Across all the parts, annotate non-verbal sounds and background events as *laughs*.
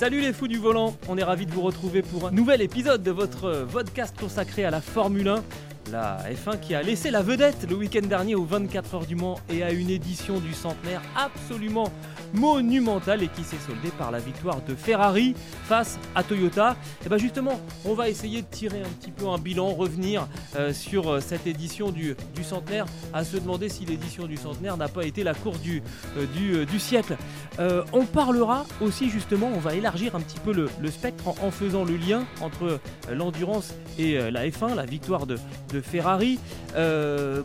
Salut les fous du volant, on est ravis de vous retrouver pour un nouvel épisode de votre euh, podcast consacré à la Formule 1. La F1 qui a laissé la vedette le week-end dernier aux 24 heures du Mans et à une édition du centenaire absolument monumentale et qui s'est soldée par la victoire de Ferrari face à Toyota. Et bien justement, on va essayer de tirer un petit peu un bilan, revenir euh, sur euh, cette édition du, centenaire, à se demander si l'édition du centenaire n'a pas été la course du, euh, du, siècle. On parlera aussi justement, on va élargir un petit peu le, le spectre en, faisant le lien entre l'endurance et la F1, la victoire de, Ferrari. Ben,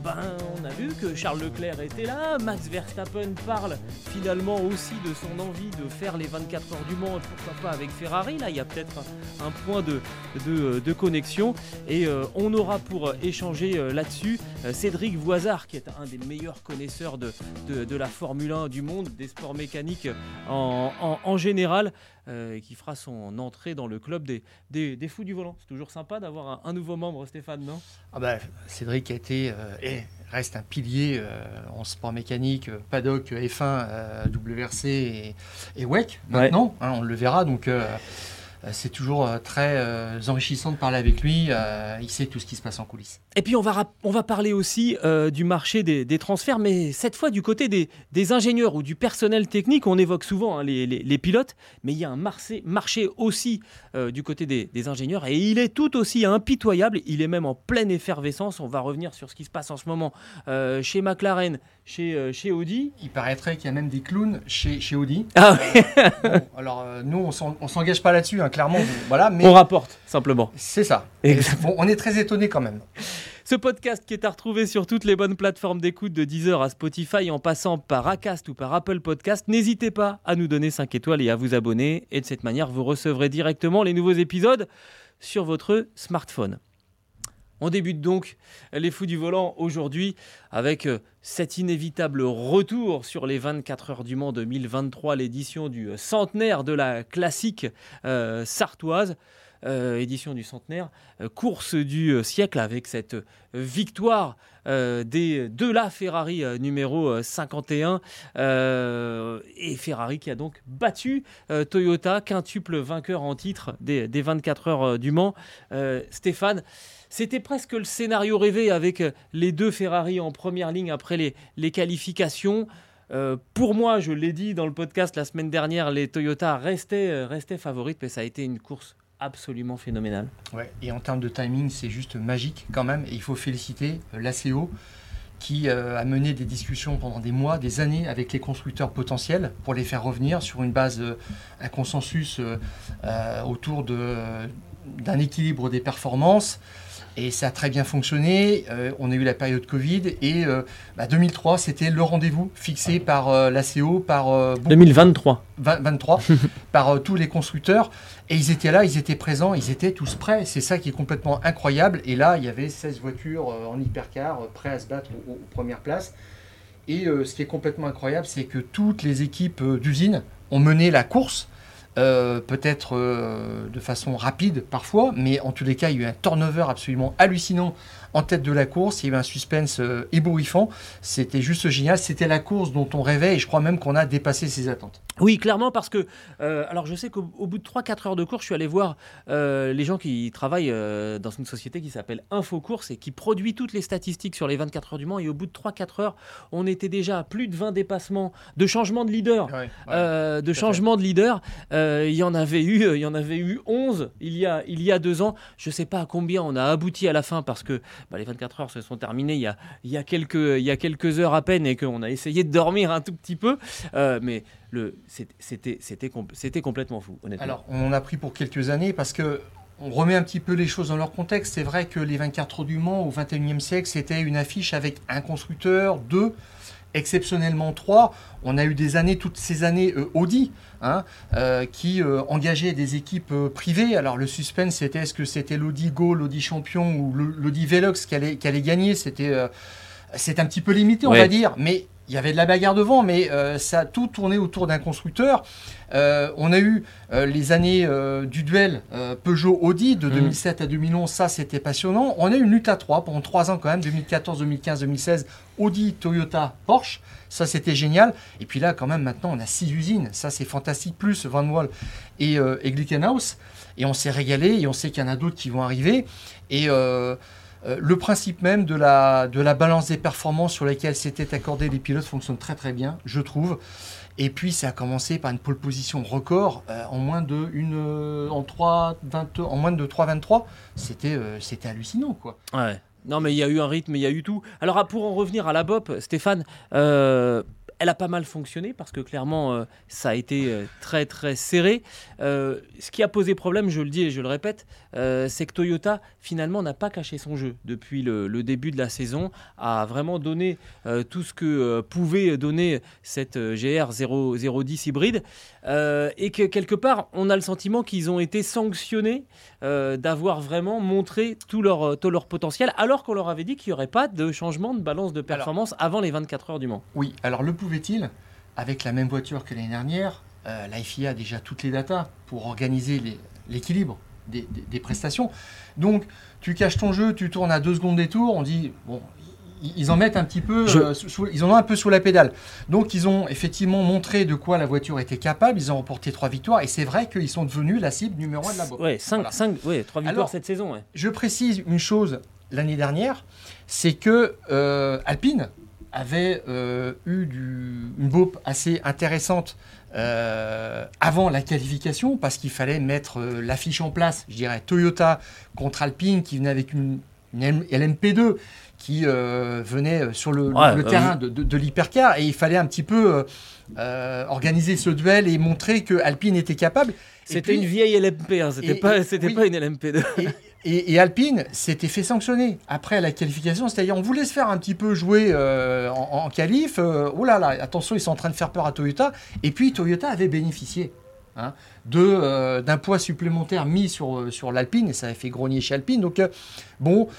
on a vu que Charles Leclerc était là, Max Verstappen parle finalement aussi de son envie de faire les 24 heures du Mans, pourquoi pas avec Ferrari. Là, il y a peut-être un, point de, de, connexion et euh, on aura pour échanger euh, là-dessus euh, Cédric Voisard, qui est un des meilleurs connaisseurs de, de, la Formule 1 du monde, des sports mécaniques en, général, euh, qui fera son entrée dans le club des, des, fous du volant. C'est toujours sympa d'avoir un, nouveau membre, Stéphane, non? Ah bah, Cédric a été euh, reste un pilier euh, en sport mécanique, euh, paddock, F1, euh, WRC et, et WEC maintenant, hein, on le verra. Donc c'est toujours euh, très euh, enrichissant de parler avec lui. euh, il sait tout ce qui se passe en coulisses. Et puis on va, on va parler aussi euh, du marché des, des transferts, mais cette fois du côté des, des ingénieurs ou du personnel technique. On évoque souvent hein, les, les- les pilotes, mais il y a un marché, marché aussi euh, du côté des, des ingénieurs et il est tout aussi impitoyable. Il est même en pleine effervescence. On va revenir sur ce qui se passe en ce moment euh, chez McLaren, chez, euh, chez Audi. Il paraîtrait qu'il y a même des clowns chez, chez Audi. Ah oui, Bon, alors euh, nous, on on s'engage pas là-dessus, hein, clairement. voilà, mais on rapporte simplement. c'est ça. Bon, on est très étonné quand même. *laughs* Ce podcast qui est à retrouver sur toutes les bonnes plateformes d'écoute de Deezer à Spotify en passant par Acast ou par Apple Podcast, n'hésitez pas à nous donner 5 étoiles et à vous abonner. Et de cette manière, vous recevrez directement les nouveaux épisodes sur votre smartphone. On débute donc les fous du volant aujourd'hui avec euh, cet inévitable retour sur les 24 heures du Mans 2023, l'édition du centenaire de la classique euh, sartoise. Euh, édition du centenaire, euh, course du euh, siècle avec cette victoire des, de la Ferrari numéro euh, 51 euh, et Ferrari qui a donc battu Toyota, quintuple vainqueur en titre des, des 24 heures du Mans. Stéphane, c'était presque le scénario rêvé avec les deux Ferrari en première ligne après les, les qualifications. Pour moi, je l'ai dit dans le podcast la semaine dernière, les Toyota restaient, restaient favorites, mais ça a été une course absolument phénoménale. Ouais, et en termes de timing, c'est juste magique quand même. Et il faut féliciter euh, l'ACO qui euh, a mené des discussions pendant des mois, des années avec les constructeurs potentiels pour les faire revenir sur une base, euh, un consensus autour d'un équilibre des performances. Et ça a très bien fonctionné. Euh, on a eu la période Covid et euh, bah, 2003, c'était le rendez-vous fixé par euh, l'ACO, par euh, beaucoup 2023. 20 23 par euh, tous les constructeurs. Et ils étaient là, ils étaient présents, ils étaient tous prêts. C'est ça qui est complètement incroyable. Et là, il y avait 16 voitures euh, en hypercar euh, prêts à se battre aux, aux premières places. Et euh, ce qui est complètement incroyable, c'est que toutes les équipes euh, d'usine ont mené la course. Euh, peut-être euh, de façon rapide parfois, mais en tous les cas, il y a eu un turnover absolument hallucinant en tête de la course. Il y a eu un suspense euh, ébouriffant. C'était juste génial. C'était la course dont on rêvait et je crois même qu'on a dépassé ses attentes. Oui, clairement, parce que, euh, alors je sais qu'au au bout de 3-4 heures de course, je suis allé voir les gens qui travaillent dans une société qui s'appelle Infocourse et qui produit toutes les statistiques sur les 24 heures du Mans. Et au bout de 3-4 heures, on était déjà à plus de 20 dépassements, de changements de leader. De changement de leader, Euh, il y en avait eu, il y en avait eu 11 il y a il y a deux ans. Je sais pas à combien on a abouti à la fin parce que bah, les 24 heures se sont terminées il y a il y a quelques il y a quelques heures à peine et qu'on a essayé de dormir un tout petit peu, Euh, mais le c'était c'était c'était complètement fou honnêtement. Alors, on en a pris pour quelques années parce que on remet un petit peu les choses dans leur contexte. C'est vrai que les 24 heures du Mans au 21e siècle, c'était une affiche avec un constructeur, deux, exceptionnellement trois. On a eu des années, toutes ces années euh, Audi, hein, euh, qui euh, engageaient des équipes privées. Alors le suspense, c'était est-ce que c'était l'Audi Go, l'Audi Champion ou l'Audi Velox qui allait, qui allait gagner? C'était c'est un petit peu limité, on va dire, mais il y avait de la bagarre devant, mais euh, ça a tout tourné autour d'un constructeur. Euh, on a eu euh, les années du duel Peugeot-Audi de 2007 mm. à 2011, ça c'était passionnant. On a eu une lutte à 3 pendant 3 ans quand même, 2014, 2015, 2016, Audi, Toyota, Porsche, ça c'était génial. Et puis là quand même maintenant on a 6 usines, ça c'est fantastique, plus Van Wall et, et Glickenhaus. Et on s'est régalé et on sait qu'il y en a d'autres qui vont arriver. Et le principe même de la, de la balance des performances sur lesquelles s'étaient accordés les pilotes fonctionne très très bien, je trouve. Et puis ça a commencé par une pole position record euh, en moins de une euh, en 3 en moins de 3,23. C'était c'était hallucinant quoi. Ouais. Non mais il y a eu un rythme, il y a eu tout. Alors ah, pour en revenir à la BOP, Stéphane, elle a pas mal fonctionné parce que clairement, euh, ça a été euh, très très serré. Euh, ce qui a posé problème, je le dis et je le répète, c'est que Toyota finalement n'a pas caché son jeu depuis le, début de la saison, a vraiment donné tout ce que pouvait donner cette GR 010 hybride. Et que quelque part, on a le sentiment qu'ils ont été sanctionnés d'avoir vraiment montré tout leur, tout leur potentiel alors qu'on leur avait dit qu'il n'y aurait pas de changement de balance de performance avant les 24 heures du Mans. Oui, alors le pouvait-il, avec la même voiture que l'année dernière, euh, la FIA a déjà toutes les datas pour organiser l'équilibre des, prestations. Donc, tu caches ton jeu, tu tournes à deux secondes des tours, on dit, bon, ils en mettent un petit peu, euh, ils en ont un peu sous la pédale. Donc, ils ont effectivement montré de quoi la voiture était capable, ils ont remporté trois victoires, et c'est vrai qu'ils sont devenus la cible numéro un de la boîte. Trois victoires cette saison. Je précise une chose l'année dernière, c'est que euh, Alpine, avait euh, eu du, une BOP assez intéressante euh, avant la qualification parce qu'il fallait mettre euh, l'affiche en place. Je dirais Toyota contre Alpine qui venait avec une, LMP2 qui venait sur le, terrain de, de, l'hypercar et il fallait un petit peu organiser ce duel et montrer que Alpine était capable. C'était une vieille LMP, hein, c'était pas, pas une LMP2. Et, *laughs* Alpine s'était fait sanctionner après la qualification, c'est-à-dire on voulait se faire un petit peu jouer euh, en, qualif. Euh, oh là là, attention, ils sont en train de faire peur à Toyota. Et puis Toyota avait bénéficié hein, euh, d'un poids supplémentaire mis sur, sur l'Alpine et ça avait fait grogner chez Alpine. Donc bon,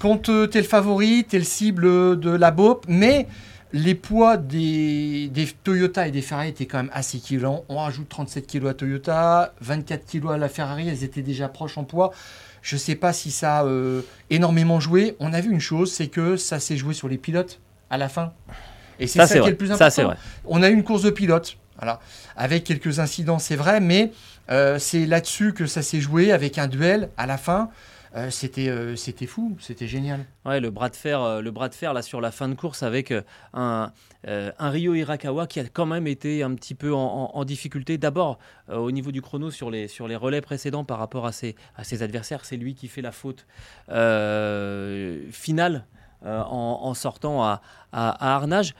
quand tu es le favori, tu le cible de la BOP, mais les poids des, des, Toyota et des Ferrari étaient quand même assez équivalents. On rajoute 37 kg à Toyota, 24 kg à la Ferrari, elles étaient déjà proches en poids. Je ne sais pas si ça a euh, énormément joué. On a vu une chose, c'est que ça s'est joué sur les pilotes à la fin. Et c'est ça, qui est le plus important. On a eu une course de pilotes, voilà, avec quelques incidents, c'est vrai, mais euh, c'est là-dessus que ça s'est joué avec un duel à la fin. Euh, c'était euh, c'était fou, c'était génial. Ouais, le bras de fer, euh, le bras de fer là sur la fin de course avec un, Rio Hirakawa qui a quand même été un petit peu en, difficulté. D'abord au niveau du chrono sur les sur les relais précédents par rapport à ses adversaires, c'est lui qui fait la faute finale en, sortant à Arnage.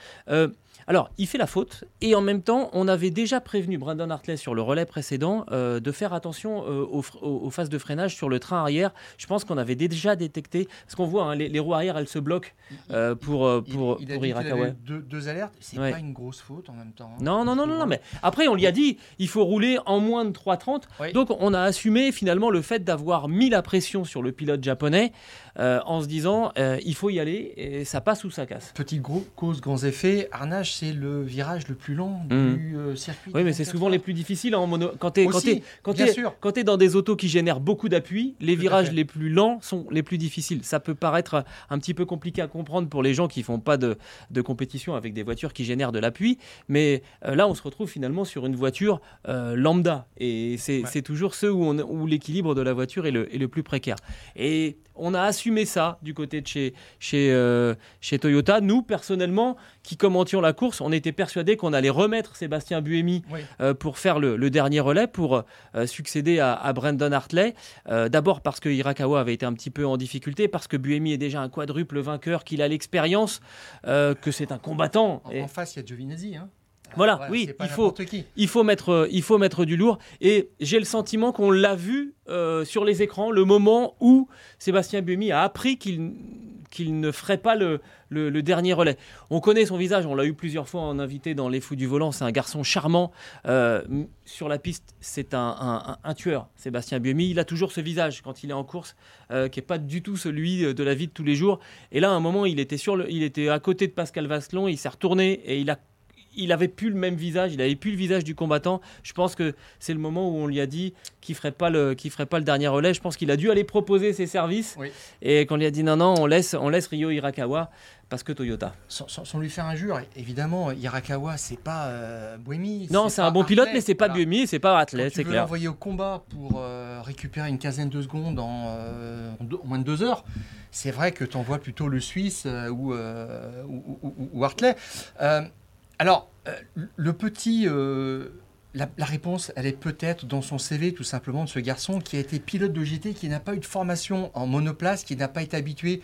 Alors, il fait la faute et en même temps, on avait déjà prévenu Brandon Hartley sur le relais précédent euh, de faire attention euh, aux, phases de freinage sur le train arrière. Je pense qu'on avait déjà détecté, parce qu'on voit, hein, les, roues arrière, elles se bloquent euh, pour, pour, il, il a Deux, alertes, c'est pas une grosse faute en même temps. Hein. Non, non, non, non, non, mais après, on lui a dit, il faut rouler en moins de 3,30. Donc, on a assumé finalement le fait d'avoir mis la pression sur le pilote japonais en se disant, il faut y aller et ça passe ou ça casse. Petit gros, cause, grands effets. C'est le virage le plus long mmh. du euh, circuit. Oui, mais c'est souvent les plus difficiles en mono. Quand tu es, quand es, dans des autos qui génèrent beaucoup d'appui, les virages les plus lents sont les plus difficiles. Ça peut paraître un petit peu compliqué à comprendre pour les gens qui font pas de, de compétition avec des voitures qui génèrent de l'appui, mais euh, là, on se retrouve finalement sur une voiture euh, lambda. Et c'est toujours ceux où, où l'équilibre de la voiture est le, est le plus précaire. Et on a assumé ça du côté de chez, chez, euh, chez Toyota. Nous, personnellement, qui commentions la course, on était persuadés qu'on allait remettre Sébastien Buemi euh, pour faire le, dernier relais, pour euh, succéder à, Brandon Hartley. D'abord parce que Hirakawa avait été un petit peu en difficulté, parce que Buemi est déjà un quadruple vainqueur, qu'il a l'expérience, que c'est un combattant. En, face, il y a Giovinazzi. Hein Voilà, Voilà, oui, il faut, il faut mettre, euh, il faut mettre du lourd. Et j'ai le sentiment qu'on l'a vu euh, sur les écrans, le moment où Sébastien Buemi a appris qu'il qu'il ne ferait pas le, le- le dernier relais. On connaît son visage, on l'a eu plusieurs fois en invité dans Les Fous du Volant. C'est un garçon charmant. Euh, sur la piste, c'est un, un- un- un tueur, Sébastien Buemi. Il a toujours ce visage quand il est en course, euh, qui n'est pas du tout celui de la vie de tous les jours. Et là, à un moment, il était, sur le, il était à côté de Pascal Vasselon, il s'est retourné et il a il avait plus le même visage, il avait plus le visage du combattant. Je pense que c'est le moment où on lui a dit qu'il ferait pas le, qu'il ferait pas le dernier relais. Je pense qu'il a dû aller proposer ses services. Oui. Et qu'on lui a dit non, non, on laisse, on laisse Ryo Hirakawa parce que Toyota. Sans, sans- sans lui faire injure, évidemment, Hirakawa, c'est pas euh, Buemi. Non, c'est un bon pilote, mais c'est pas voilà. Buemi, c'est pas athlète, c'est clair. l'envoyer au combat pour euh, récupérer une quinzaine de secondes en, euh, en deux- en moins de deux heures, c'est vrai que tu envoies plutôt le Suisse ou, euh, ou, ou- ou- ou Hartley. Alors, euh, le petit. euh, la, la réponse, elle est peut-être dans son CV, tout simplement, de ce garçon qui a été pilote de GT, qui n'a pas eu de formation en monoplace, qui n'a pas été habitué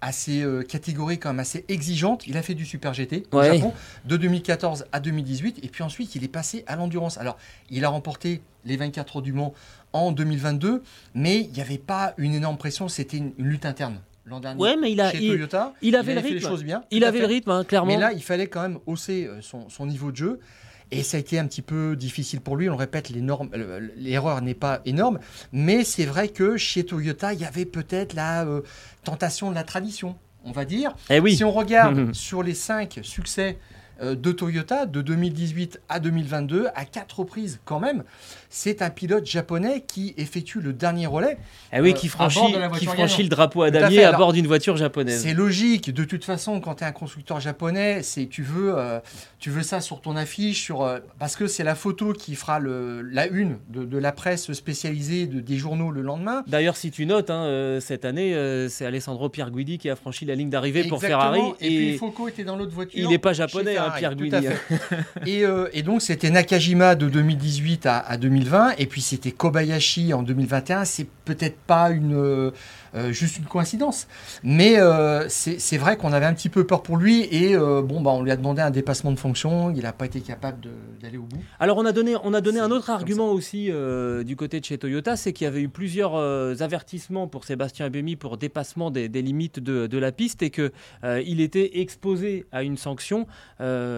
à ces euh, catégories quand même assez exigeantes. Il a fait du Super GT au. Japon de 2014 à 2018, et puis ensuite il est passé à l'endurance. Alors, il a remporté les 24 heures du Mans en 2022, mais il n'y avait pas une énorme pression, c'était une, une lutte interne l'an dernier. Ouais, mais il a, chez il, Toyota, il avait le fait les rythme. choses bien. il avait le rythme, hein, clairement. Mais là, il fallait quand même hausser euh, son, son niveau de jeu. Et ça a été un petit peu difficile pour lui. On le répète, l'erreur n'est pas énorme. Mais c'est vrai que chez Toyota, il y avait peut-être la euh, tentation de la tradition, on va dire. eh oui. Si on regarde *laughs* sur les cinq succès euh, de Toyota de 2018 à 2022, à quatre reprises quand même, c'est un pilote japonais qui effectue le dernier relais. Eh oui, euh, qui franchit, bord de la qui franchit le drapeau à damier à bord d'une voiture japonaise. C'est logique. De toute façon, quand tu es un constructeur japonais, c'est tu veux, euh, tu veux ça sur ton affiche, sur, euh, parce que c'est la photo qui fera le, la une de, de la presse spécialisée de, des journaux le lendemain. D'ailleurs, si tu notes, hein, cette année, c'est Alessandro Pierguidi qui a franchi la ligne d'arrivée pour. Ferrari. Et, puis Foucault était dans l'autre voiture. il n'est pas japonais, hein, Ferrari. Pierre Guidi. et, et donc c'était Nakajima de 2018 à, à 2020, et puis c'était Kobayashi en 2021. C'est peut-être pas une euh, juste une coïncidence, mais euh, c'est vrai qu'on avait un petit peu peur pour lui. Et euh, bon, bah, on lui a demandé un dépassement de fonction. Il n'a pas été capable d'aller au bout. Alors on a donné, on a donné C'est un autre argument aussi du côté de chez Toyota, c'est qu'il y avait eu plusieurs avertissements pour Sébastien Buemi pour dépassement des, des limites de, de la piste et que euh, il était exposé à une sanction,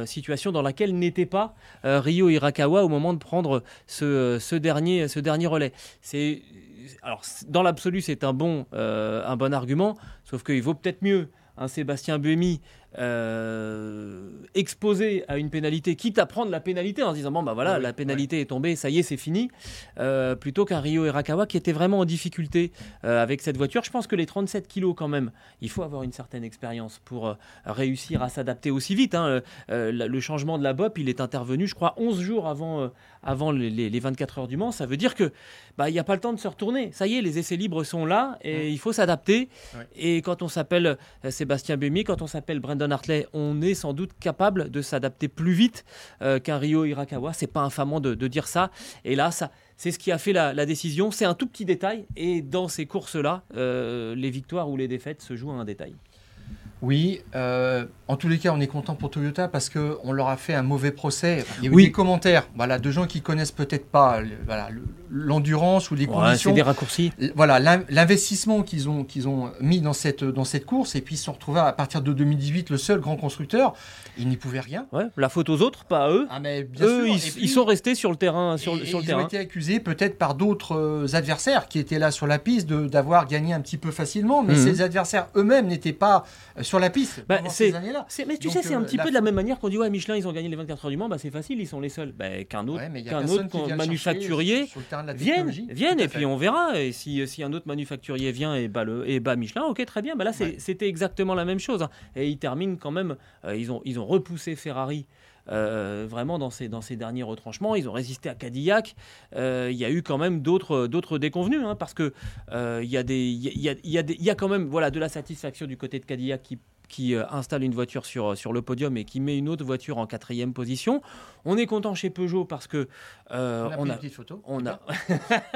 situation dans laquelle n'était pas Ryo Hirakawa au moment de prendre ce, ce dernier, ce dernier relais. C'est alors dans l'absolu c'est un bon, euh, un bon argument, sauf qu'il vaut peut-être mieux un Sébastien Buemi euh, exposé à une pénalité, quitte à prendre la pénalité en se disant bon bah voilà Oui, la pénalité est tombée, ça y est c'est fini, euh, plutôt qu'un Rio Hirakawa qui était vraiment en difficulté euh, avec cette voiture. Je pense que les 37 kilos quand même, il faut avoir une certaine expérience pour réussir à s'adapter aussi vite. hein. Le changement de la BOP, il est intervenu, je crois, 11 jours avant, avant les, les- les 24 heures du Mans. Ça veut dire que bah il n'y a pas le temps de se retourner. Ça y est, les essais libres sont là et il faut s'adapter. Ouais. Et quand on s'appelle Sébastien Buemi, quand on s'appelle On est sans doute capable de s'adapter plus vite euh, qu'un Rio Hirakawa. C'est pas infamant de, dire ça. Et là, ça, c'est ce qui a fait la, la décision. C'est un tout petit détail. Et dans ces courses-là, euh, les victoires ou les défaites se jouent à un détail. Oui, euh, en tous les cas, on est content pour Toyota parce que on leur a fait un mauvais procès. Il y a eu Oui. des commentaires, voilà, de gens qui connaissent peut-être pas le- voilà, l'endurance ou les Ouais, conditions. c'est des raccourcis. Voilà, l'in- l'investissement qu'ils ont, qu'ils ont mis dans cette, dans cette course, et puis ils se sont retrouvés à partir de 2018 le seul grand constructeur, ils n'y pouvaient rien. Ouais, la faute aux autres, pas à eux. Ah, mais bien eux, sûr. ils, Et puis- ils sont restés sur le terrain. Sur, le- et sur le ils terrain. ont été accusés peut-être par d'autres euh, adversaires qui étaient là sur la piste d'avoir gagné un petit peu facilement, mais Mhm. ces adversaires eux-mêmes n'étaient pas sur la piste Bah, ces années-là. Mais tu Donc, sais, c'est un euh, petit la peu de la même manière qu'on dit ouais, Michelin, ils ont gagné les 24 heures du Mans, bah, c'est facile, ils sont les seuls. Bah, qu'un autre, Ouais, qu'un autre manufacturier vienne, vienne et puis on verra. Et si, si un autre manufacturier vient et bat, le, et bat Michelin, ok, très bien. Bah là, Ouais. c'était exactement la même chose. hein. Et ils terminent quand même, euh, ils, ont, ils ont repoussé Ferrari. Euh, vraiment dans ces, dans ces derniers retranchements, ils ont résisté à Cadillac. Euh, Il y a eu quand même d'autres déconvenus, hein, parce que euh, il y, y, a, y, a y a quand même voilà, de la satisfaction du côté de Cadillac qui, qui euh, installe une voiture sur, sur le podium et qui met une autre voiture en quatrième position. On est content chez Peugeot parce que euh, on a, une petite photo. On a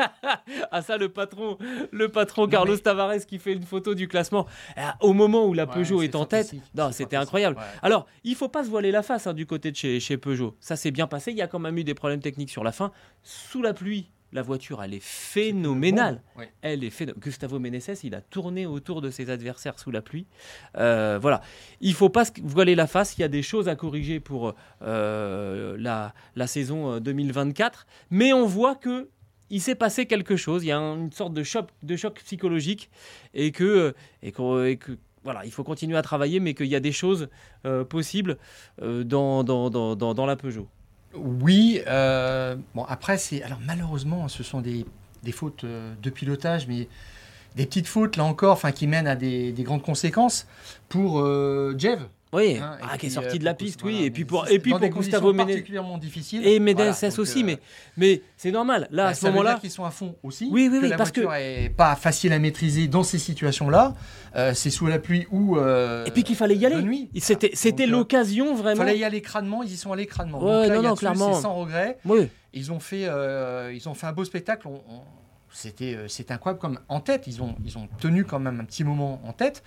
*laughs* ah ça le patron, le patron Carlos Tavares qui fait une photo du classement au moment où la Peugeot est, en tête. Non, c'était incroyable. Alors il faut pas se voiler la face hein, du côté de chez, chez Peugeot. Ça s'est bien passé. Il y a quand même eu des problèmes techniques sur la fin. Sous la pluie, la voiture, elle est phénoménale. Elle est phénoménale. Gustavo Meneses, il a tourné autour de ses adversaires sous la pluie. Euh, voilà. Il faut pas se voiler la face. Il y a des choses à corriger pour euh, la, la, saison 2024. Euh, Mais on voit que il s'est passé quelque chose. Il y a une sorte de choc, de choc psychologique et que, et que, voilà, il faut continuer à travailler, mais qu'il y a des choses possibles dans, dans, dans, dans la Peugeot. Oui, euh, bon après c'est alors malheureusement ce sont des, des fautes euh, de pilotage, mais des petites fautes là encore, enfin qui mènent à des, des grandes conséquences pour euh, Jev. Oui, hein, ah, qui est sorti de la piste, oui. Et puis pour, et puis pour Gustavo particulièrement difficile. Et Mendes aussi, mais, mais c'est normal. Là, à ce moment-là. qu'ils sont à fond aussi. Oui, oui, que oui. La parce voiture n'est pas facile à maîtriser dans ces situations-là. c'est sous la pluie ou. et puis qu'il fallait y aller. C'était, c'était l'occasion vraiment. Il fallait y aller crânement, ils y sont allés crânement. Ouais, Donc non, non, clairement. C'est sans regret. Oui. Ils ont fait, ils ont fait un beau spectacle. C'était, c'est incroyable comme en tête. Ils ont, ils ont tenu quand même un petit moment en tête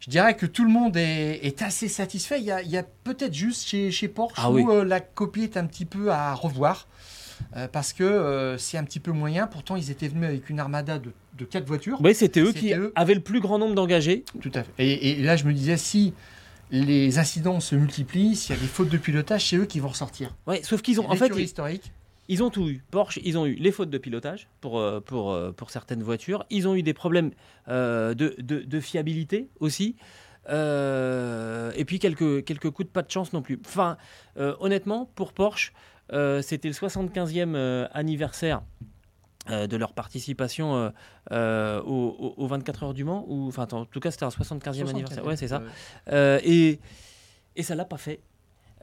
je dirais que tout le monde est, assez satisfait. Il y a, peut-être juste chez, chez Porsche ah où euh, la copie est un petit peu à revoir. Euh, parce que euh, c'est un petit peu moyen. Pourtant, ils étaient venus avec une armada de, de quatre voitures. Oui, c'était eux qui avaient le plus grand nombre d'engagés. Tout à fait. Et, là, je me disais, si les incidents se multiplient, s'il y a des fautes de pilotage, c'est eux qui vont ressortir. Oui, sauf qu'ils ont en fait historique. Ils ont tout eu. Porsche, ils ont eu les fautes de pilotage pour, euh, pour, euh, pour certaines voitures. Ils ont eu des problèmes euh, de, de, fiabilité aussi. et puis quelques, quelques coups de pas de chance non plus. Enfin, honnêtement, pour Porsche, c'était le 75e anniversaire de leur participation aux, 24 heures du Mans. Ou, enfin, en tout cas, c'était un 75e anniversaire. Ouais, c'est ça. et, et ça l'a pas fait.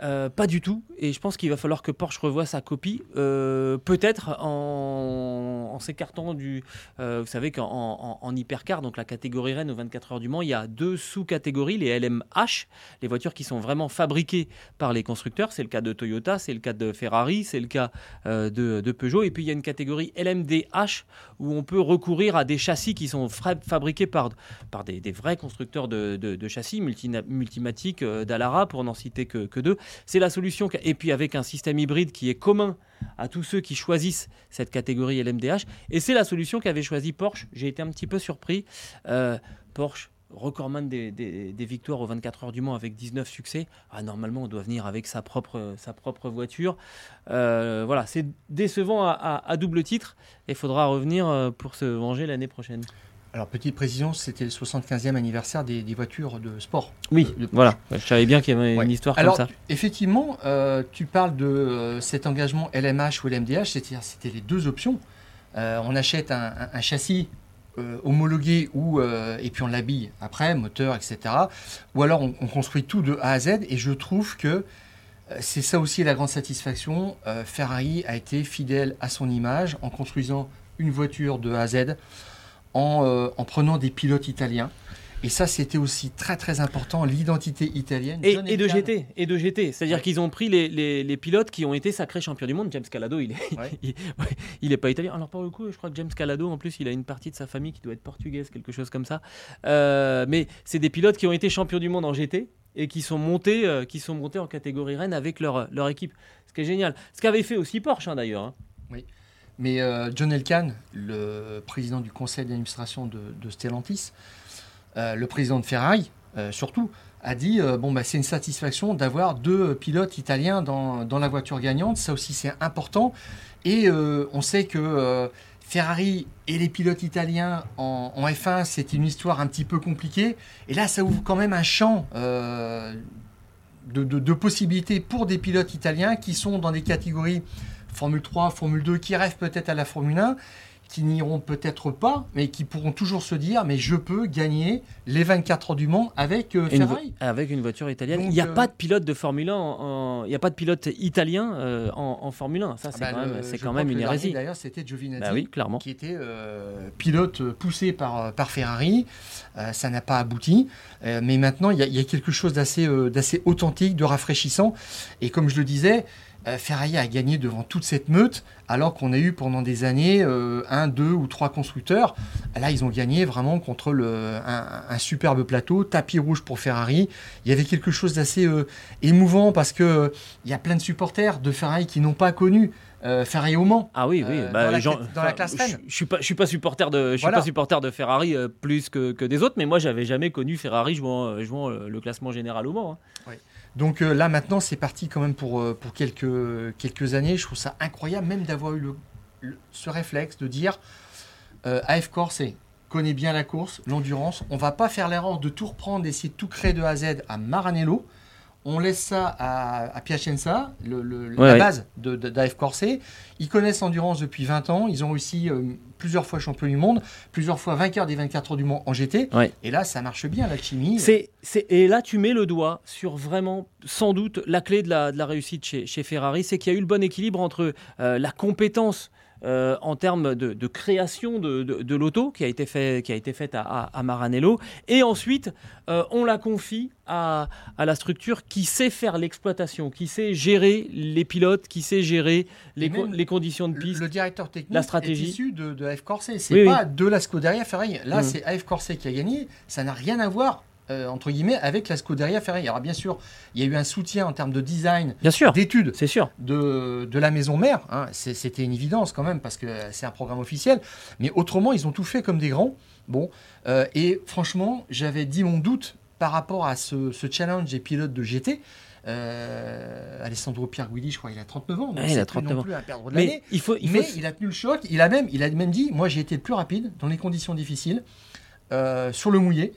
Euh, pas du tout. Et je pense qu'il va falloir que Porsche revoie sa copie. Euh, peut-être en, s'écartant du. Euh, vous savez qu'en en, hypercar, donc la catégorie Rennes aux 24 heures du Mans, il y a deux sous-catégories les LMH, les voitures qui sont vraiment fabriquées par les constructeurs. C'est le cas de Toyota, c'est le cas de Ferrari, c'est le cas de, Peugeot. Et puis il y a une catégorie LMDH où on peut recourir à des châssis qui sont fabriqués par, des, vrais constructeurs de, châssis, Multimatic, Dallara, pour n'en citer que, que deux. C'est la solution. Et puis avec un système hybride qui est commun à tous ceux qui choisissent cette catégorie LMDH. Et c'est la solution qu'avait choisi Porsche. J'ai été un petit peu surpris. Euh, Porsche, recordman des, des, victoires aux 24 heures du Mans avec 19 succès. Ah, normalement, on doit venir avec sa propre, sa propre voiture. Euh, voilà, c'est décevant à, double titre. Il faudra revenir euh, pour se venger l'année prochaine. Alors, petite précision, c'était le 75e anniversaire des, voitures de sport. Oui, voilà. Je savais bien qu'il y avait une histoire comme ça. Effectivement, euh, tu parles de cet engagement LMH ou LMDH, c'est-à-dire c'était les deux options. Euh, on achète un, châssis homologué ou, et puis on l'habille après, moteur, etc. Ou alors on, construit tout de A à Z et je trouve que c'est ça aussi la grande satisfaction. Ferrari a été fidèle à son image en construisant une voiture de A à Z. Euh, en, prenant des pilotes italiens. Et ça, c'était aussi très très important, l'identité italienne. Et, de GT, et de GT. C'est-à-dire qu'ils ont pris les, pilotes qui ont été sacrés champions du monde. James Calado, il est, *laughs* il, est pas italien. Alors pour le coup, je crois que James Calado, en plus, il a une partie de sa famille qui doit être portugaise, quelque chose comme ça. Euh, mais c'est des pilotes qui ont été champions du monde en GT et qui sont montés, euh, qui sont montés en catégorie Rennes avec leur, leur équipe. Ce qui est génial. Ce qu'avait fait aussi Porsche, hein, d'ailleurs. Hein. Oui. Mais euh, John Elkann, le président du conseil d'administration de, Stellantis, euh, le président de Ferrari, euh, surtout, a dit bon bah c'est une satisfaction d'avoir deux pilotes italiens dans, la voiture gagnante. Ça aussi c'est important. Et on sait que Ferrari et les pilotes italiens en, F1 c'est une histoire un petit peu compliquée. Et là ça ouvre quand même un champ. de, de, possibilités pour des pilotes italiens qui sont dans des catégories Formule 3, Formule 2, qui rêvent peut-être à la Formule 1, qui n'iront peut-être pas, mais qui pourront toujours se dire mais je peux gagner les 24 heures du Mans avec euh, Une Ferrari. avec une voiture italienne. Donc, il n'y a euh, pas de pilote de Formule 1, en- en- il n'y a pas de pilote italien euh, en, en Formule 1. Ça, c'est Ah bah, quand le- même, c'est je quand même une hérésie. D'ailleurs, c'était Giovinazzi. Bah oui, clairement. qui était pilote poussé par, par Ferrari. Ça n'a pas abouti. Mais maintenant, il y, a- il y a quelque chose d'assez d'assez authentique, de rafraîchissant. Et comme je le disais, euh, Ferrari a gagné devant toute cette meute, alors qu'on a eu pendant des années euh, un, deux ou trois constructeurs. Là, ils ont gagné vraiment contre le, un, un superbe plateau, tapis rouge pour Ferrari. Il y avait quelque chose d'assez euh, émouvant parce que il y a plein de supporters de Ferrari qui n'ont pas connu euh, Ferrari au Mans. Ah oui, oui. Euh, bah, dans la dans classe je, je suis pas, je suis pas supporter de, je suis Voilà. pas supporter de Ferrari euh, plus que, que des autres, mais moi j'avais jamais connu Ferrari jouant, jouant le classement général au Mans. hein. Donc euh, là maintenant c'est parti quand même pour, euh, pour quelques, quelques années. Je trouve ça incroyable même d'avoir eu ce réflexe de dire euh, AF Corse connaît bien la course, l'endurance. On va pas faire l'erreur de tout reprendre, d'essayer de tout créer de A à Z à Maranello. On laisse ça à, à Piacenza, le- le- Ouais, la ouais. base d'AF Corse. Ils connaissent l'endurance depuis 20 ans. Ils ont réussi euh, plusieurs fois champion du monde, plusieurs fois vainqueur des 24 heures du Mans en GT. Ouais. Et là, ça marche bien. C'est, c'est, et là, tu mets le doigt sur vraiment, sans doute, la clé de la, de la réussite chez, chez Ferrari, c'est qu'il y a eu le bon équilibre entre euh, la compétence euh, en termes de, de création de, de- de l'auto qui a été fait, faite à, à- à Maranello, et ensuite euh, on la confie à, à la structure qui sait faire l'exploitation, qui sait gérer les pilotes, qui sait gérer les, co- conditions de piste. Le directeur technique la stratégie. est issu de, AF Corse. C'est Oui, oui. pas de la Scuderia Ferrari. Là, Mhm. c'est AF Corse qui a gagné. Ça n'a rien à voir, euh, entre guillemets, avec la Scuderia Ferrari. Alors, bien sûr, il y a eu un soutien en termes de design, Bien sûr, d'études c'est sûr. de, de la maison mère. hein. C'était une évidence quand même, parce que c'est un programme officiel. Mais autrement, ils ont tout fait comme des grands. Bon. Euh, et franchement, j'avais dit mon doute par rapport à ce, ce challenge des pilotes de GT. Euh, Alessandro Pierguidi, je crois, il a 39 ans. Ouais, il a c'est plus 39 non plus un perdre de. Mais il faut, il faut Mais il a tenu le choc. Il a même, il a même dit, moi j'ai été le plus rapide dans les conditions difficiles euh, sur le mouillé.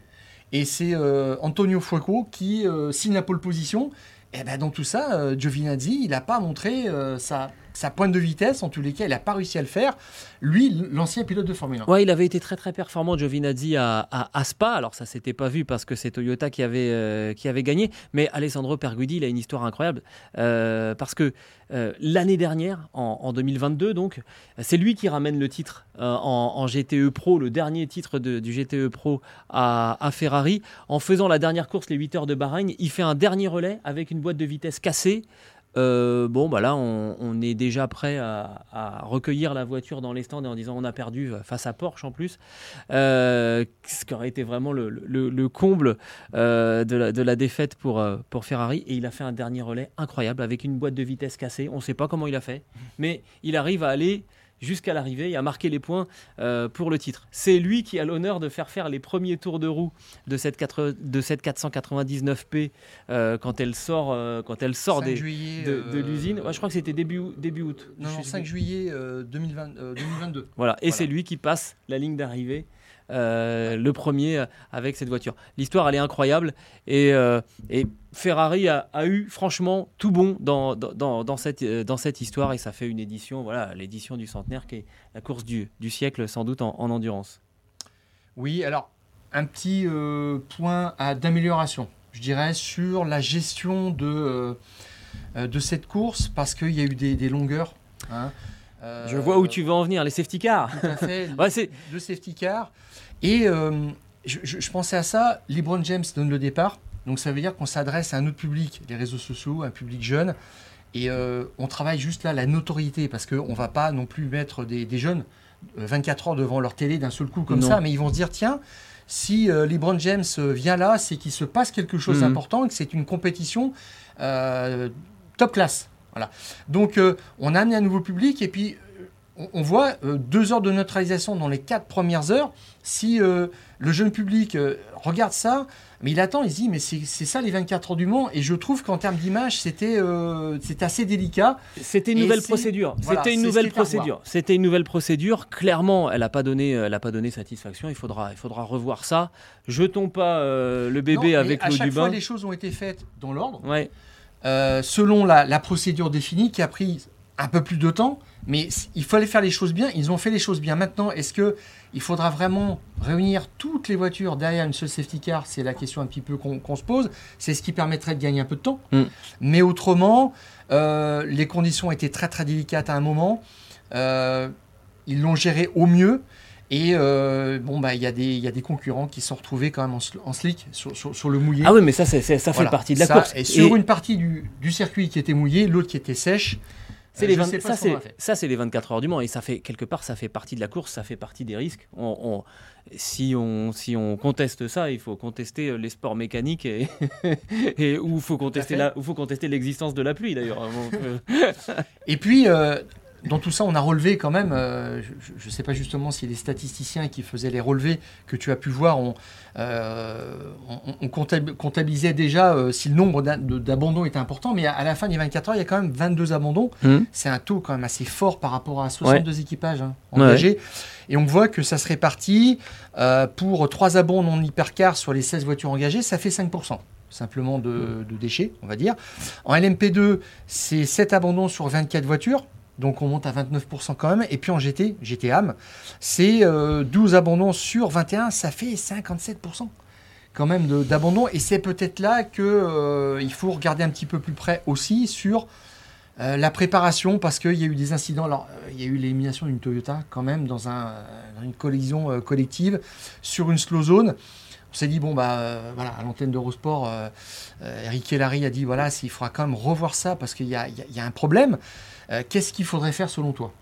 Et c'est euh, Antonio Fuoco qui euh, signe la pole position. Et ben dans tout ça, euh, Giovinazzi, il n'a pas montré sa, sa pointe de vitesse. En tous les cas, il n'a pas réussi à le faire. Lui, l'ancien pilote de Formule 1. Ouais, il avait été très très performant, Giovinazzi à, à, à Spa. Alors ça s'était pas vu parce que c'est Toyota qui avait euh, qui avait gagné, mais Alessandro Perguidi, il a une histoire incroyable euh, parce que euh, l'année dernière, en, en 2022, donc, c'est lui qui ramène le titre en, GTE Pro, le dernier titre du GTE Pro à, à Ferrari, en faisant la dernière course, les 8 heures de Bahreïn. Il fait un dernier relais avec une boîte de vitesse cassée. Euh, bon, bah là, on, est déjà prêt à, recueillir la voiture dans les stands et en disant on a perdu euh, face à Porsche en plus, Euh, ce qui aurait été vraiment le, le- le comble de, la, défaite pour, pour Ferrari. Et il a fait un dernier relais incroyable avec une boîte de vitesse cassée. On ne sait pas comment il a fait, mais il arrive à aller jusqu'à l'arrivée et à marquer les points euh, pour le titre. C'est lui qui a l'honneur de faire faire les premiers tours de roue de cette, 4 de cette 499P euh, quand elle sort, euh, quand elle sort 5 des, juillet, de, de l'usine. Ouais, je crois que c'était début, août- début août. Non, non, sais 5 plus. juillet euh, 2020, euh, 2022. Voilà, et Voilà. c'est lui qui passe la ligne d'arrivée. le premier avec cette voiture. L'histoire, elle est incroyable. Et, et Ferrari a, a eu franchement tout bon dans, dans, cette, euh, dans cette histoire. Et ça fait une édition, voilà, l'édition du centenaire qui est la course du, du siècle, sans doute en, en endurance. Oui, alors un petit euh, point d'amélioration, je dirais, sur la gestion de, euh, de cette course, parce qu'il y a eu des, des longueurs. hein. Euh, Je vois où tu veux en venir, les safety cars. Tout à fait, *laughs* Ouais, c'est- le safety car. Et je, je- je pensais à ça, LeBron James donne le départ, donc ça veut dire qu'on s'adresse à un autre public, les réseaux sociaux, un public jeune. Et euh, on travaille juste là la notoriété, parce qu'on ne va pas non plus mettre des, des jeunes euh, 24 heures devant leur télé d'un seul coup comme Non. ça, mais ils vont se dire, tiens, si euh, LeBron James euh, vient là, c'est qu'il se passe quelque chose Mhm. d'important, que c'est une compétition euh, top classe. Voilà. Donc euh, on a amené un nouveau public et puis euh, on, voit euh, deux heures de neutralisation dans les quatre premières heures. Si euh, le jeune public euh, regarde ça, mais il attend, il se dit mais c'est ça les 24 heures du Mans et je trouve qu'en termes d'image c'était assez délicat. C'était une nouvelle procédure. voilà, C'était une nouvelle à procédure. C'était une nouvelle procédure. Clairement, elle n'a pas donné, elle a pas donné satisfaction. Il faudra, il faudra revoir ça. Jetons pas le Non, bébé avec à l'eau chaque du fois bain. les choses ont été faites dans l'ordre. Ouais. Selon la, la procédure définie qui a pris un peu plus de temps, mais il fallait faire les choses bien. Ils ont fait les choses bien. Maintenant, est-ce que il faudra vraiment réunir toutes les voitures derrière une seule safety car? C'est la question un petit peu qu'on se pose. C'est ce qui permettrait de gagner un peu de temps. Mm. Mais autrement, euh, les conditions étaient très très délicates à un moment. Euh, ils l'ont géré au mieux. Et euh, bon, bah, il y, a des concurrents qui se sont retrouvés quand même en, slick sur, le mouillé. Ah oui, mais ça, ça fait partie de la course. Et sur une partie du, du, circuit qui était mouillé, l'autre qui était sèche, c'est les ça, c'est les 24 heures du Mans et ça fait quelque part, ça fait partie de la course, ça fait partie des risques. On, si on si on conteste ça, il faut contester euh, les sports mécaniques et, *laughs* et ou faut contester la, faut contester l'existence de la pluie d'ailleurs. *laughs* et puis euh, dans tout ça, on a relevé quand même, euh, je ne sais pas justement si les statisticiens qui faisaient les relevés que tu as pu voir ont, euh, comptabilisé déjà euh, si le nombre d'abandons était important, mais à, la fin des 24 heures, il y a quand même 22 abandons. Mmh. C'est un taux quand même assez fort par rapport à 62 équipages hein, engagés. Et on voit que ça se répartit pour 3 abandons non hypercar sur les 16 voitures engagées, ça fait 5% simplement de, de, déchets, on va dire. En LMP2, c'est 7 abandons sur 24 voitures. Donc on monte à 29% quand même. Et puis en GT, GT AM, c'est 12 euh, abandons sur 21, ça fait 57% quand même d'abandon. Et c'est peut-être là qu'il euh, faut regarder un petit peu plus près aussi sur euh, la préparation, parce qu'il y a eu des incidents. Alors, il y a eu l'élimination d'une Toyota quand même dans, une collision collective sur une slow zone. On s'est dit, bon, bah voilà, à l'antenne d'Eurosport, Eric Kellary a dit, voilà, il faudra quand même revoir ça parce qu'il y, a un problème. Euh, qu'est-ce qu'il faudrait faire selon toi?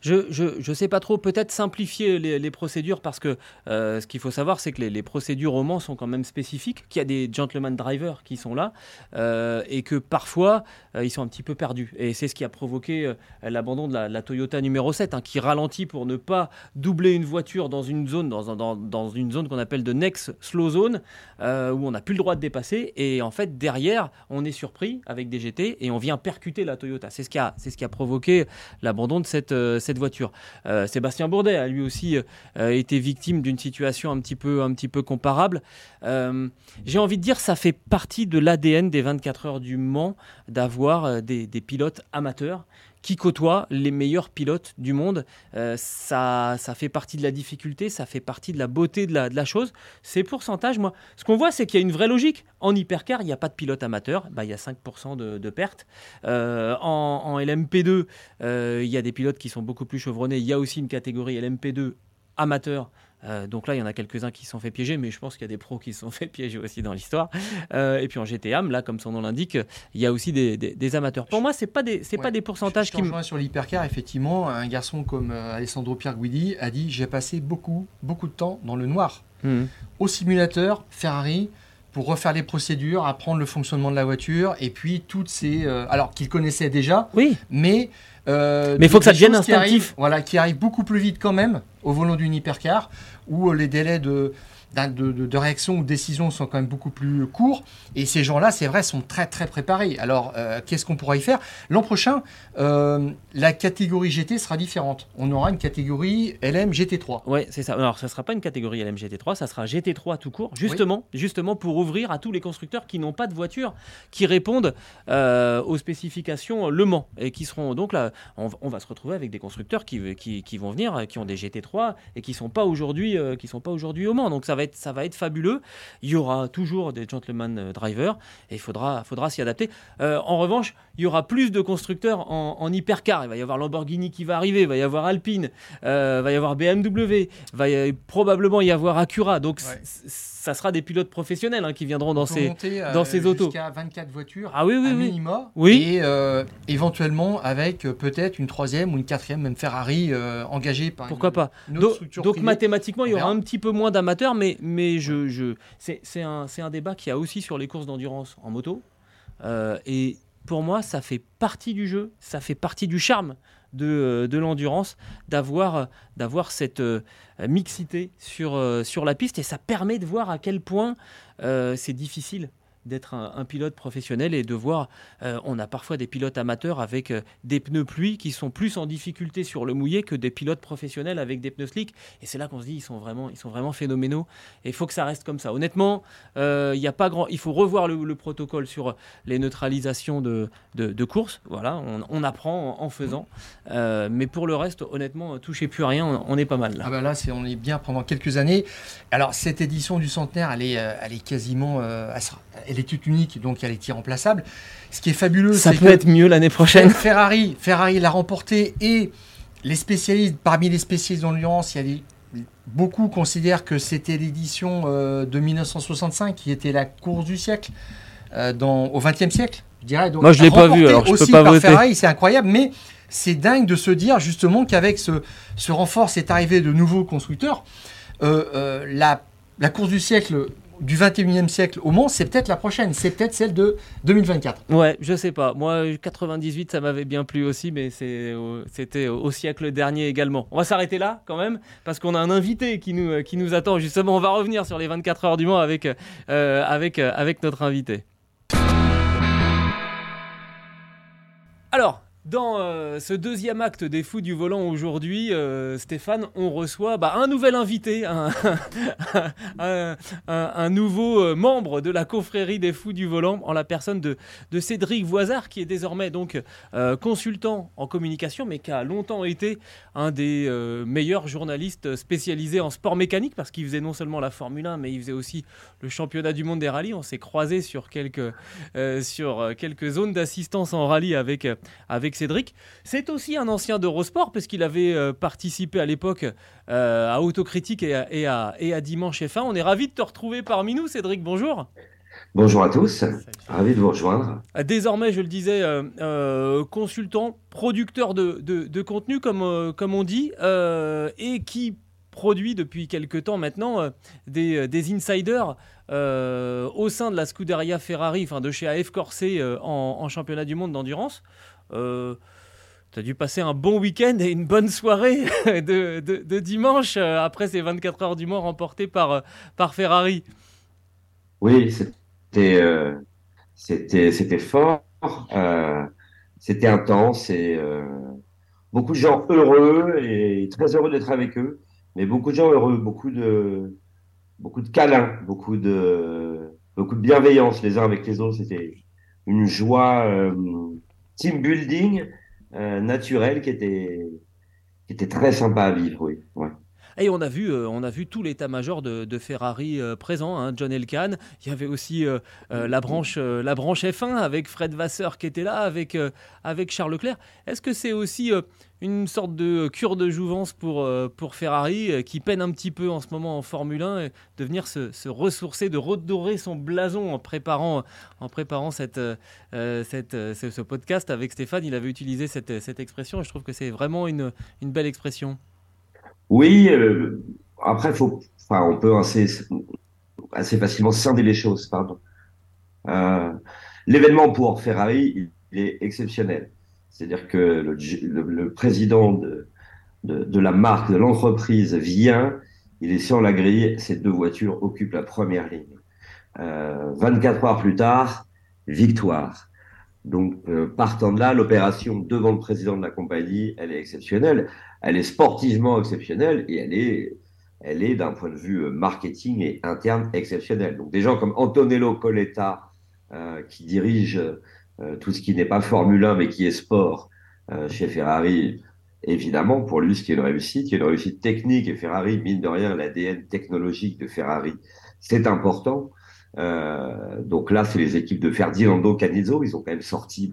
Je ne sais pas trop, peut-être simplifier les, procédures parce que euh, ce qu'il faut savoir, c'est que les, procédures au Mans sont quand même spécifiques, qu'il y a des gentleman drivers qui sont là euh, et que parfois euh, ils sont un petit peu perdus. Et c'est ce qui a provoqué l'abandon de la, Toyota numéro 7, hein, qui ralentit pour ne pas doubler une voiture dans une zone, dans, dans, dans une zone qu'on appelle de next slow zone, où on n'a plus le droit de dépasser. Et en fait, derrière, on est surpris avec des GT et on vient percuter la Toyota. C'est ce a, ce qui a provoqué l'abandon de cette euh, cette voiture. Euh, Sébastien Bourdet a lui aussi euh, été victime d'une situation un petit peu, comparable. J'ai envie de dire, ça fait partie de l'ADN des 24 heures du Mans d'avoir des pilotes amateurs qui côtoie les meilleurs pilotes du monde. Euh, ça, ça fait partie de la difficulté, ça fait partie de la beauté de la, chose. Ces pourcentages, moi, ce qu'on voit, c'est qu'il y a une vraie logique. En hypercar, il n'y a pas de pilote amateur, bah, il y a 5% de, de pertes. Euh, en, en, LMP2, euh, il y a des pilotes qui sont beaucoup plus chevronnés. Il y a aussi une catégorie LMP2 amateur euh, donc là, il y en a quelques-uns qui se sont fait piéger, mais je pense qu'il y a des pros qui se sont *laughs* fait piéger aussi dans l'histoire. Euh, et puis en GTAM, là, comme son nom l'indique, il y a aussi des, amateurs. Pour moi, c'est pas des, c'est pas des pourcentages je, je qui. sur l'hypercar, effectivement, un garçon comme euh, Alessandro Pierguidi a dit j'ai passé beaucoup, beaucoup de temps dans le noir, mmh. au simulateur Ferrari pour refaire les procédures, apprendre le fonctionnement de la voiture, et puis toutes ces... alors qu'il connaissait déjà, oui. mais euh, mais il faut que ça devienne instinctif. voilà, qui arrive beaucoup plus vite quand même au volant d'une hypercar, où euh, les délais de, de, réaction ou de décision sont quand même beaucoup plus courts. Et ces gens-là, c'est vrai, sont très très préparés. Alors, euh, qu'est-ce qu'on pourra y faire? L'an prochain, euh, la catégorie GT sera différente. On aura une catégorie LM GT3. Oui, c'est ça. Alors, ça ne sera pas une catégorie LM GT3, ça sera GT3 tout court, justement, justement pour ouvrir à tous les constructeurs qui n'ont pas de voiture, qui répondent euh, aux spécifications Le Mans. Et qui seront donc là, on, va se retrouver avec des constructeurs qui, qui, qui, vont venir, qui ont des GT3 et qui ne sont pas aujourd'hui au Mans. Donc, ça va ça va être fabuleux. Il y aura toujours des gentleman euh, drivers et il faudra, faudra s'y adapter. Euh, en revanche, il y aura plus de constructeurs en, hypercar. Il va y avoir Lamborghini qui va arriver, il va y avoir Alpine, euh, il va y avoir BMW, il va probablement y avoir Acura. Donc, ça sera des pilotes professionnels hein, qui viendront dans ces, dans ces autos. Jusqu'à 24 voitures ah, oui, oui, à oui. minima. Oui. Et éventuellement avec peut-être une troisième ou une quatrième, même Ferrari engagée par Pourquoi pas. donc mathématiquement, il y aura un petit peu moins d'amateurs, mais mais, je, je c'est un, un, débat qu'il y a aussi sur les courses d'endurance en moto. Euh, et pour moi, ça fait partie du jeu, ça fait partie du charme de, euh, de l'endurance, d'avoir cette euh, mixité sur, sur la piste. Et ça permet de voir à quel point c'est difficile d'être un, pilote professionnel et de voir, euh, on a parfois des pilotes amateurs avec euh, des pneus pluie qui sont plus en difficulté sur le mouillé que des pilotes professionnels avec des pneus slick. Et c'est là qu'on se dit, ils sont vraiment, ils sont vraiment phénoménaux. Et il faut que ça reste comme ça. Honnêtement, il y a pas grand, il faut revoir le, protocole sur les neutralisations de, de, course. Voilà, on, apprend en, faisant. mais pour le reste, honnêtement, touchez plus à rien, on, est pas mal là. Ah bah là, on est bien pendant quelques années. Alors cette édition du centenaire, elle est, elle est quasiment, elle est toute unique, donc elle est irremplaçable. Ce qui est fabuleux, ça peut être mieux l'année prochaine. Ferrari, Ferrari l'a remporté et les spécialistes, parmi les spécialistes d'endurance, il y a beaucoup considèrent que c'était l'édition euh, de 1965 qui était la course du siècle euh, dans, au XXe siècle. Je dirais. Donc, Moi, je l'ai pas vu, alors je peux pas par Ferrari, c'est incroyable, mais c'est dingue de se dire justement qu'avec ce, ce renfort, cette arrivée de nouveaux constructeurs, euh, la, la course du siècle du 21e siècle au Mans, c'est peut-être la prochaine, c'est peut-être celle de 2024. Ouais, je sais pas. Moi, 98, ça m'avait bien plu aussi, mais c'était au, siècle dernier également. On va s'arrêter là quand même, parce qu'on a un invité qui nous, qui nous attend. Justement, on va revenir sur les 24 heures du Mans avec, euh, avec, euh, avec notre invité. Alors, dans euh, ce deuxième acte des Fous du Volant aujourd'hui, euh, Stéphane, on reçoit bah, un nouvel invité, *laughs* un, nouveau euh, membre de la confrérie des Fous du Volant, en la personne de, de Cédric Voisard, qui est désormais donc consultant en communication, mais qui a longtemps été un des meilleurs journalistes spécialisés en sport mécanique, parce qu'il faisait non seulement la Formule 1, mais il faisait aussi le championnat du monde des rallyes. On s'est croisé sur quelques, sur quelques zones d'assistance en rallye avec, avec Cédric. C'est aussi un ancien d'Eurosport, parce qu'il avait euh, participé à l'époque euh, à Autocritique et à, et, à, et à Dimanche F1. On est ravi de te retrouver parmi nous, Cédric. Bonjour. Bonjour à tous, ravi de vous rejoindre. Euh, désormais, je le disais, consultant, producteur de, de, contenu, comme, comme on dit, et qui produit depuis quelque temps maintenant des, des, insiders au sein de la Scuderia Ferrari, enfin de chez AF Corset en, en, championnat du monde d'endurance. Euh, tu as dû passer un bon week-end et une bonne soirée *laughs* de, dimanche euh, après ces 24 heures du Mans remportées par, euh, par Ferrari. Oui, c'était c'était fort, c'était intense et beaucoup de gens heureux et très heureux d'être avec eux, mais beaucoup de gens heureux, beaucoup de beaucoup de câlins, beaucoup de beaucoup de bienveillance les uns avec les autres. C'était une joie team building euh, naturel qui était, qui était très sympa à vivre, oui. Et on a vu, euh, on a vu tout l'état-major de, Ferrari euh, présent, hein, John Elkann. Il y avait aussi la, branche, la branche F1 avec Fred Vasseur qui était là, avec, avec Charles Leclerc. Est-ce que c'est aussi une sorte de cure de jouvence pour, pour Ferrari qui peine un petit peu en ce moment en Formule 1 de venir se, ressourcer, de redorer son blason en préparant, en préparant cette, ce, podcast avec Stéphane? Il avait utilisé cette, cette expression et je trouve que c'est vraiment une, une belle expression. Oui, euh, après, on peut assez, facilement scinder les choses, pardon. Euh, l'événement pour Ferrari, il est exceptionnel. C'est-à-dire que le, président de, la marque, de l'entreprise vient, il est sur la grille, ces deux voitures occupent la première ligne. Euh, 24 heures plus tard, victoire. Donc, euh, partant de là, l'opération devant le président de la compagnie, elle est exceptionnelle elle est sportivement exceptionnelle et elle est, elle est d'un point de vue euh, marketing et interne exceptionnelle. Donc des gens comme Antonello Coletta, euh, qui dirige euh, tout ce qui n'est pas Formule 1 mais qui est sport chez Ferrari, évidemment pour lui ce qui est une réussite, qui est une réussite technique et Ferrari, mine de rien, l'ADN technologique de Ferrari, c'est important. donc là, c'est les équipes de Ferdinando Canizzo, ils ont quand même sorti,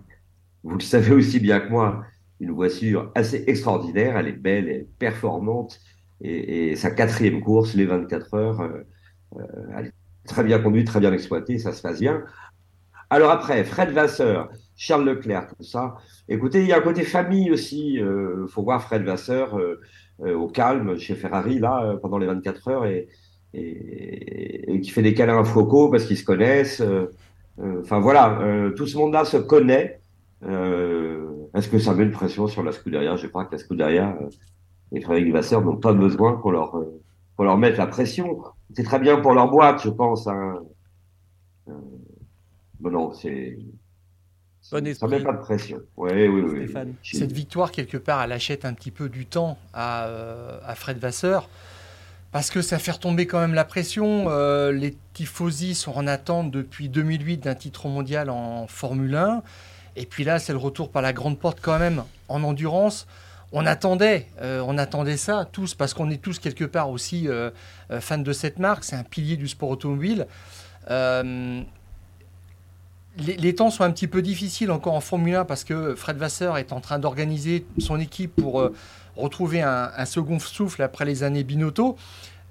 vous le savez aussi bien que moi, une voiture assez extraordinaire. Elle est belle, elle est performante. Et, sa quatrième course, les 24 heures, euh, euh, elle est très bien conduite, très bien exploitée, ça se passe bien. Alors après, Fred Vasseur, Charles Leclerc, tout ça. Écoutez, il y a un côté famille aussi. Il euh, faut voir Fred Vasseur au calme chez Ferrari, là, pendant les 24 heures, et, et, qui fait des câlins à Foucault parce qu'ils se connaissent. Enfin voilà, tout ce monde-là se connaît. Est-ce que ça met une pression sur la Scuderia? Je crois que la Scuderia euh, et Frédéric Vasseur n'ont pas besoin qu'on leur, euh, qu'on leur mette la pression. C'est très bien pour leur boîte, je pense. Hein. Euh, non, non, c'est. Bon Ça met pas de pression. Oui, oui, oui. Stéphane. Cette victoire, quelque part, elle achète un petit peu du temps à, euh, à Fred Vasseur. Parce que ça fait retomber quand même la pression. Euh, les tifosi sont en attente depuis 2008 d'un titre mondial en Formule 1. Et puis là, c'est le retour par la grande porte quand même en endurance. On attendait, euh, on attendait ça tous parce qu'on est tous quelque part aussi euh, euh, fans de cette marque. C'est un pilier du sport automobile. Les, temps sont un petit peu difficiles encore en Formule 1 parce que Fred Vasseur est en train d'organiser son équipe pour retrouver un, un second souffle après les années Binotto.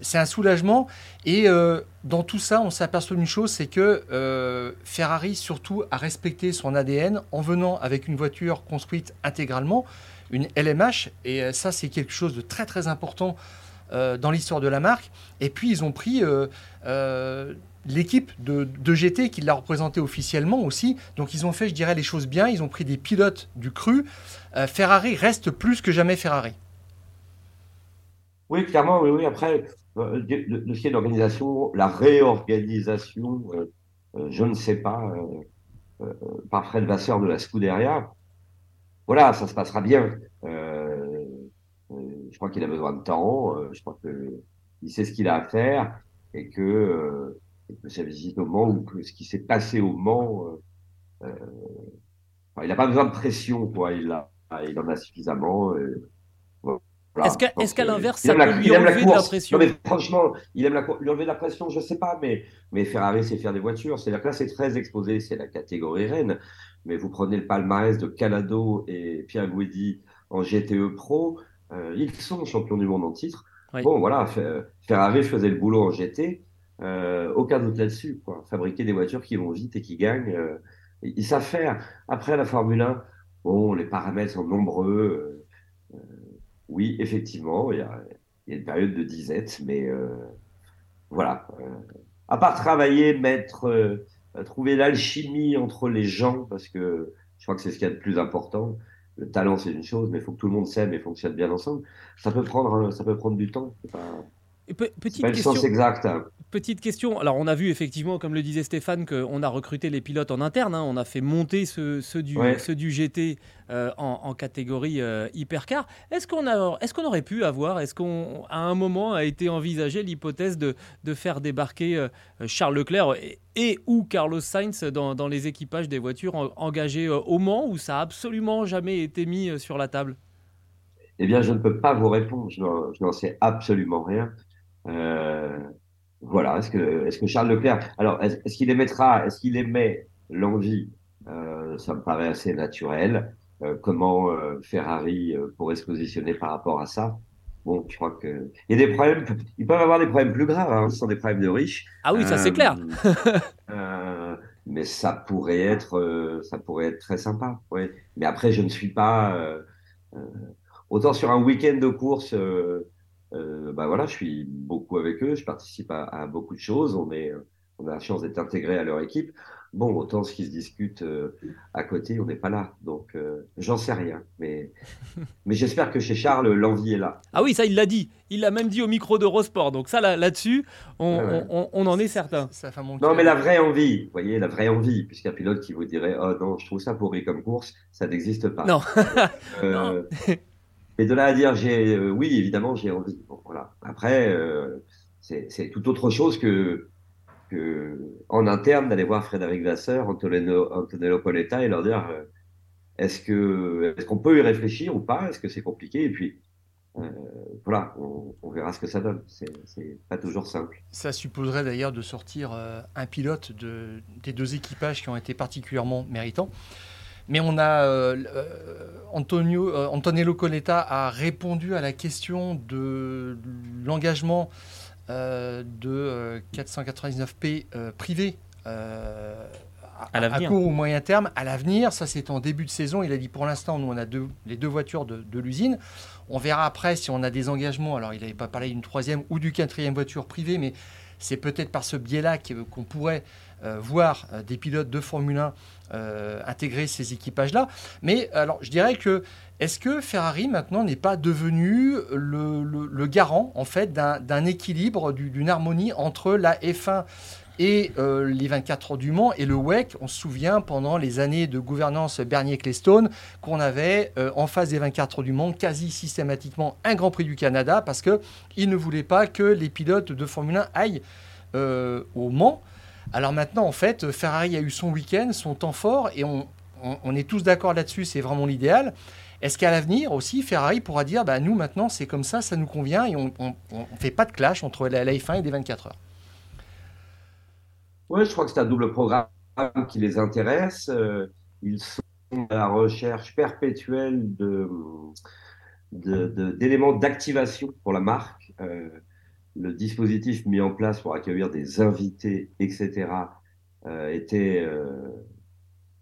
C'est un soulagement. Et euh, dans tout ça, on s'aperçoit d'une chose, c'est que euh, Ferrari surtout a respecté son ADN en venant avec une voiture construite intégralement, une LMH. Et euh, ça, c'est quelque chose de très très important dans l'histoire de la marque. Et puis, ils ont pris l'équipe de, GT qui l'a représenté officiellement aussi. Donc, ils ont fait, je dirais, les choses bien. Ils ont pris des pilotes du cru. Ferrari reste plus que jamais Ferrari. Oui, clairement, oui, oui. Après, de, de- de ce qui est l'organisation, la réorganisation, euh, euh, je ne sais pas, euh, euh, par Fred Vasseur de la Scuderia, voilà, ça se passera bien. Euh, euh, je crois qu'il a besoin de temps, euh, je crois que il sait ce qu'il a à faire et que, euh, sa visite au Mans ou que ce qui s'est passé au Mans, euh, euh, il n'a pas besoin de pression, quoi. Il a, il en a suffisamment. euh, voilà. Est-ce qu'à- que- l'inverse, il ça aime la- peut lui enlever de la pression Non, mais franchement, il aime la, lui enlever de la pression, je sais pas, mais, mais Ferrari sait faire des voitures. C'est-à-dire que là, c'est très exposé, c'est la catégorie reine. Mais vous prenez le palmarès de Calado et Pierre Guidi en GTE Pro, euh, ils sont champions du monde en titre. Oui. Bon, voilà, Fe- Ferrari faisait le boulot en GT, euh, aucun doute là-dessus. Fabriquer des voitures qui vont vite et qui gagnent, euh, ils ils savent faire. Après, la Formule 1, bon, les paramètres sont nombreux. Oui, effectivement, il y a, il y a une période de disette, mais euh, voilà. euh, à part travailler, mettre, euh, trouver l'alchimie entre les gens, parce que je crois que c'est ce qu'il y a de plus important. Le talent, c'est une chose, mais il faut que tout le monde s'aime et fonctionne bien ensemble. Ça peut prendre, ça peut prendre du temps. C'est pas, pe- petite pas le question. sens exact. hein. Petite question. Alors, on a vu effectivement, comme le disait Stéphane, qu'on a recruté les pilotes en interne. hein. On a fait monter ceux, ceux du, Ouais. ceux du GT euh, en, en catégorie euh, hypercar. Est-ce qu'on aurait pu avoir, est-ce qu'on, à un moment, a été envisagé l'hypothèse de, de faire débarquer euh, Charles Leclerc et, et ou Carlos Sainz dans, dans les équipages des voitures en- engagées au Mans, où ça a absolument jamais été mis sur la table? Eh bien, je ne peux pas vous répondre. Je n'en, je n'en sais absolument rien. Euh, voilà. Est-ce que, est-ce que Charles Leclerc, alors, est-ce, qu'il émettra, est-ce qu'il émet l'envie Euh, Ça me paraît assez naturel. Euh, comment euh, Ferrari euh, pourrait se positionner par rapport à ça? Bon, je crois que il y a des problèmes. Ils peuvent avoir des problèmes plus graves. Hein, ce sont des problèmes de riches. Ah oui, ça c'est Euh, clair. euh, mais ça pourrait être, euh, ça pourrait être très sympa. Ouais. Mais après, je ne suis pas euh, euh, autant sur un week-end de course. Euh, bah voilà, je suis beaucoup avec eux. Je participe à, à beaucoup de choses. On est, on a la chance d'être intégré à leur équipe. Bon, autant ce qui se discute euh, à côté, on n'est pas là. Donc, euh, j'en sais rien. Mais, *laughs* mais j'espère que chez Charles, l'envie est là. Ah oui, ça il l'a dit. Il l'a même dit au micro d'Eurosport. Donc ça là- là-dessus, on, Ouais, ouais. on- on en est certain. Ça fait mon Non, mais la vraie envie, vous voyez, la vraie envie, puisqu'un pilote qui vous dirait, oh non, je trouve ça pourri comme course, ça n'existe pas. Non. Euh, *laughs* mais de là à dire, j'ai, euh, oui, évidemment, j'ai envie. Bon, voilà. Après, euh, c'est, tout autre chose que, en interne d'aller voir Frédéric Vasseur, Antonello, Antonello Poletta et leur dire, euh, est-ce que, est-ce qu'on peut y réfléchir ou pas? Est-ce que c'est compliqué? Et puis, voilà, on, verra ce que ça donne. C'est, pas toujours simple. Ça supposerait d'ailleurs de sortir un pilote de, des deux équipages qui ont été particulièrement méritants. Mais on a euh, euh, Antonio, euh, Antonello Coletta a répondu à la question de l'engagement euh, de euh, 499P euh, privé À court ou moyen terme, à l'avenir. Ça, c'est en début de saison. Il a dit pour l'instant, nous, on a deux, les deux voitures de, de l'usine. On verra après si on a des engagements. Alors, il n'avait pas parlé d'une troisième ou d'une quatrième voiture privée, mais c'est peut-être par ce biais-là qu'on pourrait voir des pilotes de Formule 1 euh, intégrer ces équipages-là. Mais alors, je dirais que est-ce que Ferrari maintenant n'est pas devenu le, garant en fait d'un équilibre, du- d'une harmonie entre la F1 Et euh, les 24 heures du Mans et le WEC, on se souvient pendant les années de gouvernance Bernier-Clestone qu'on avait euh, en face des 24 heures du Mans quasi systématiquement un Grand Prix du Canada parce qu'ils ne voulaient pas que les pilotes de Formule 1 aillent au Mans. Alors maintenant, en fait, Ferrari a eu son week-end, son temps fort, et on, est tous d'accord là-dessus, c'est vraiment l'idéal. Est-ce qu'à l'avenir aussi, Ferrari pourra dire, bah, nous maintenant c'est comme ça, ça nous convient, et on ne fait pas de clash entre la, F1 et des 24 heures? Oui, je crois que c'est un double programme qui les intéresse. Euh, ils sont à la recherche perpétuelle d'éléments d'activation pour la marque. Euh, le dispositif mis en place pour accueillir des invités, etc., euh, était euh,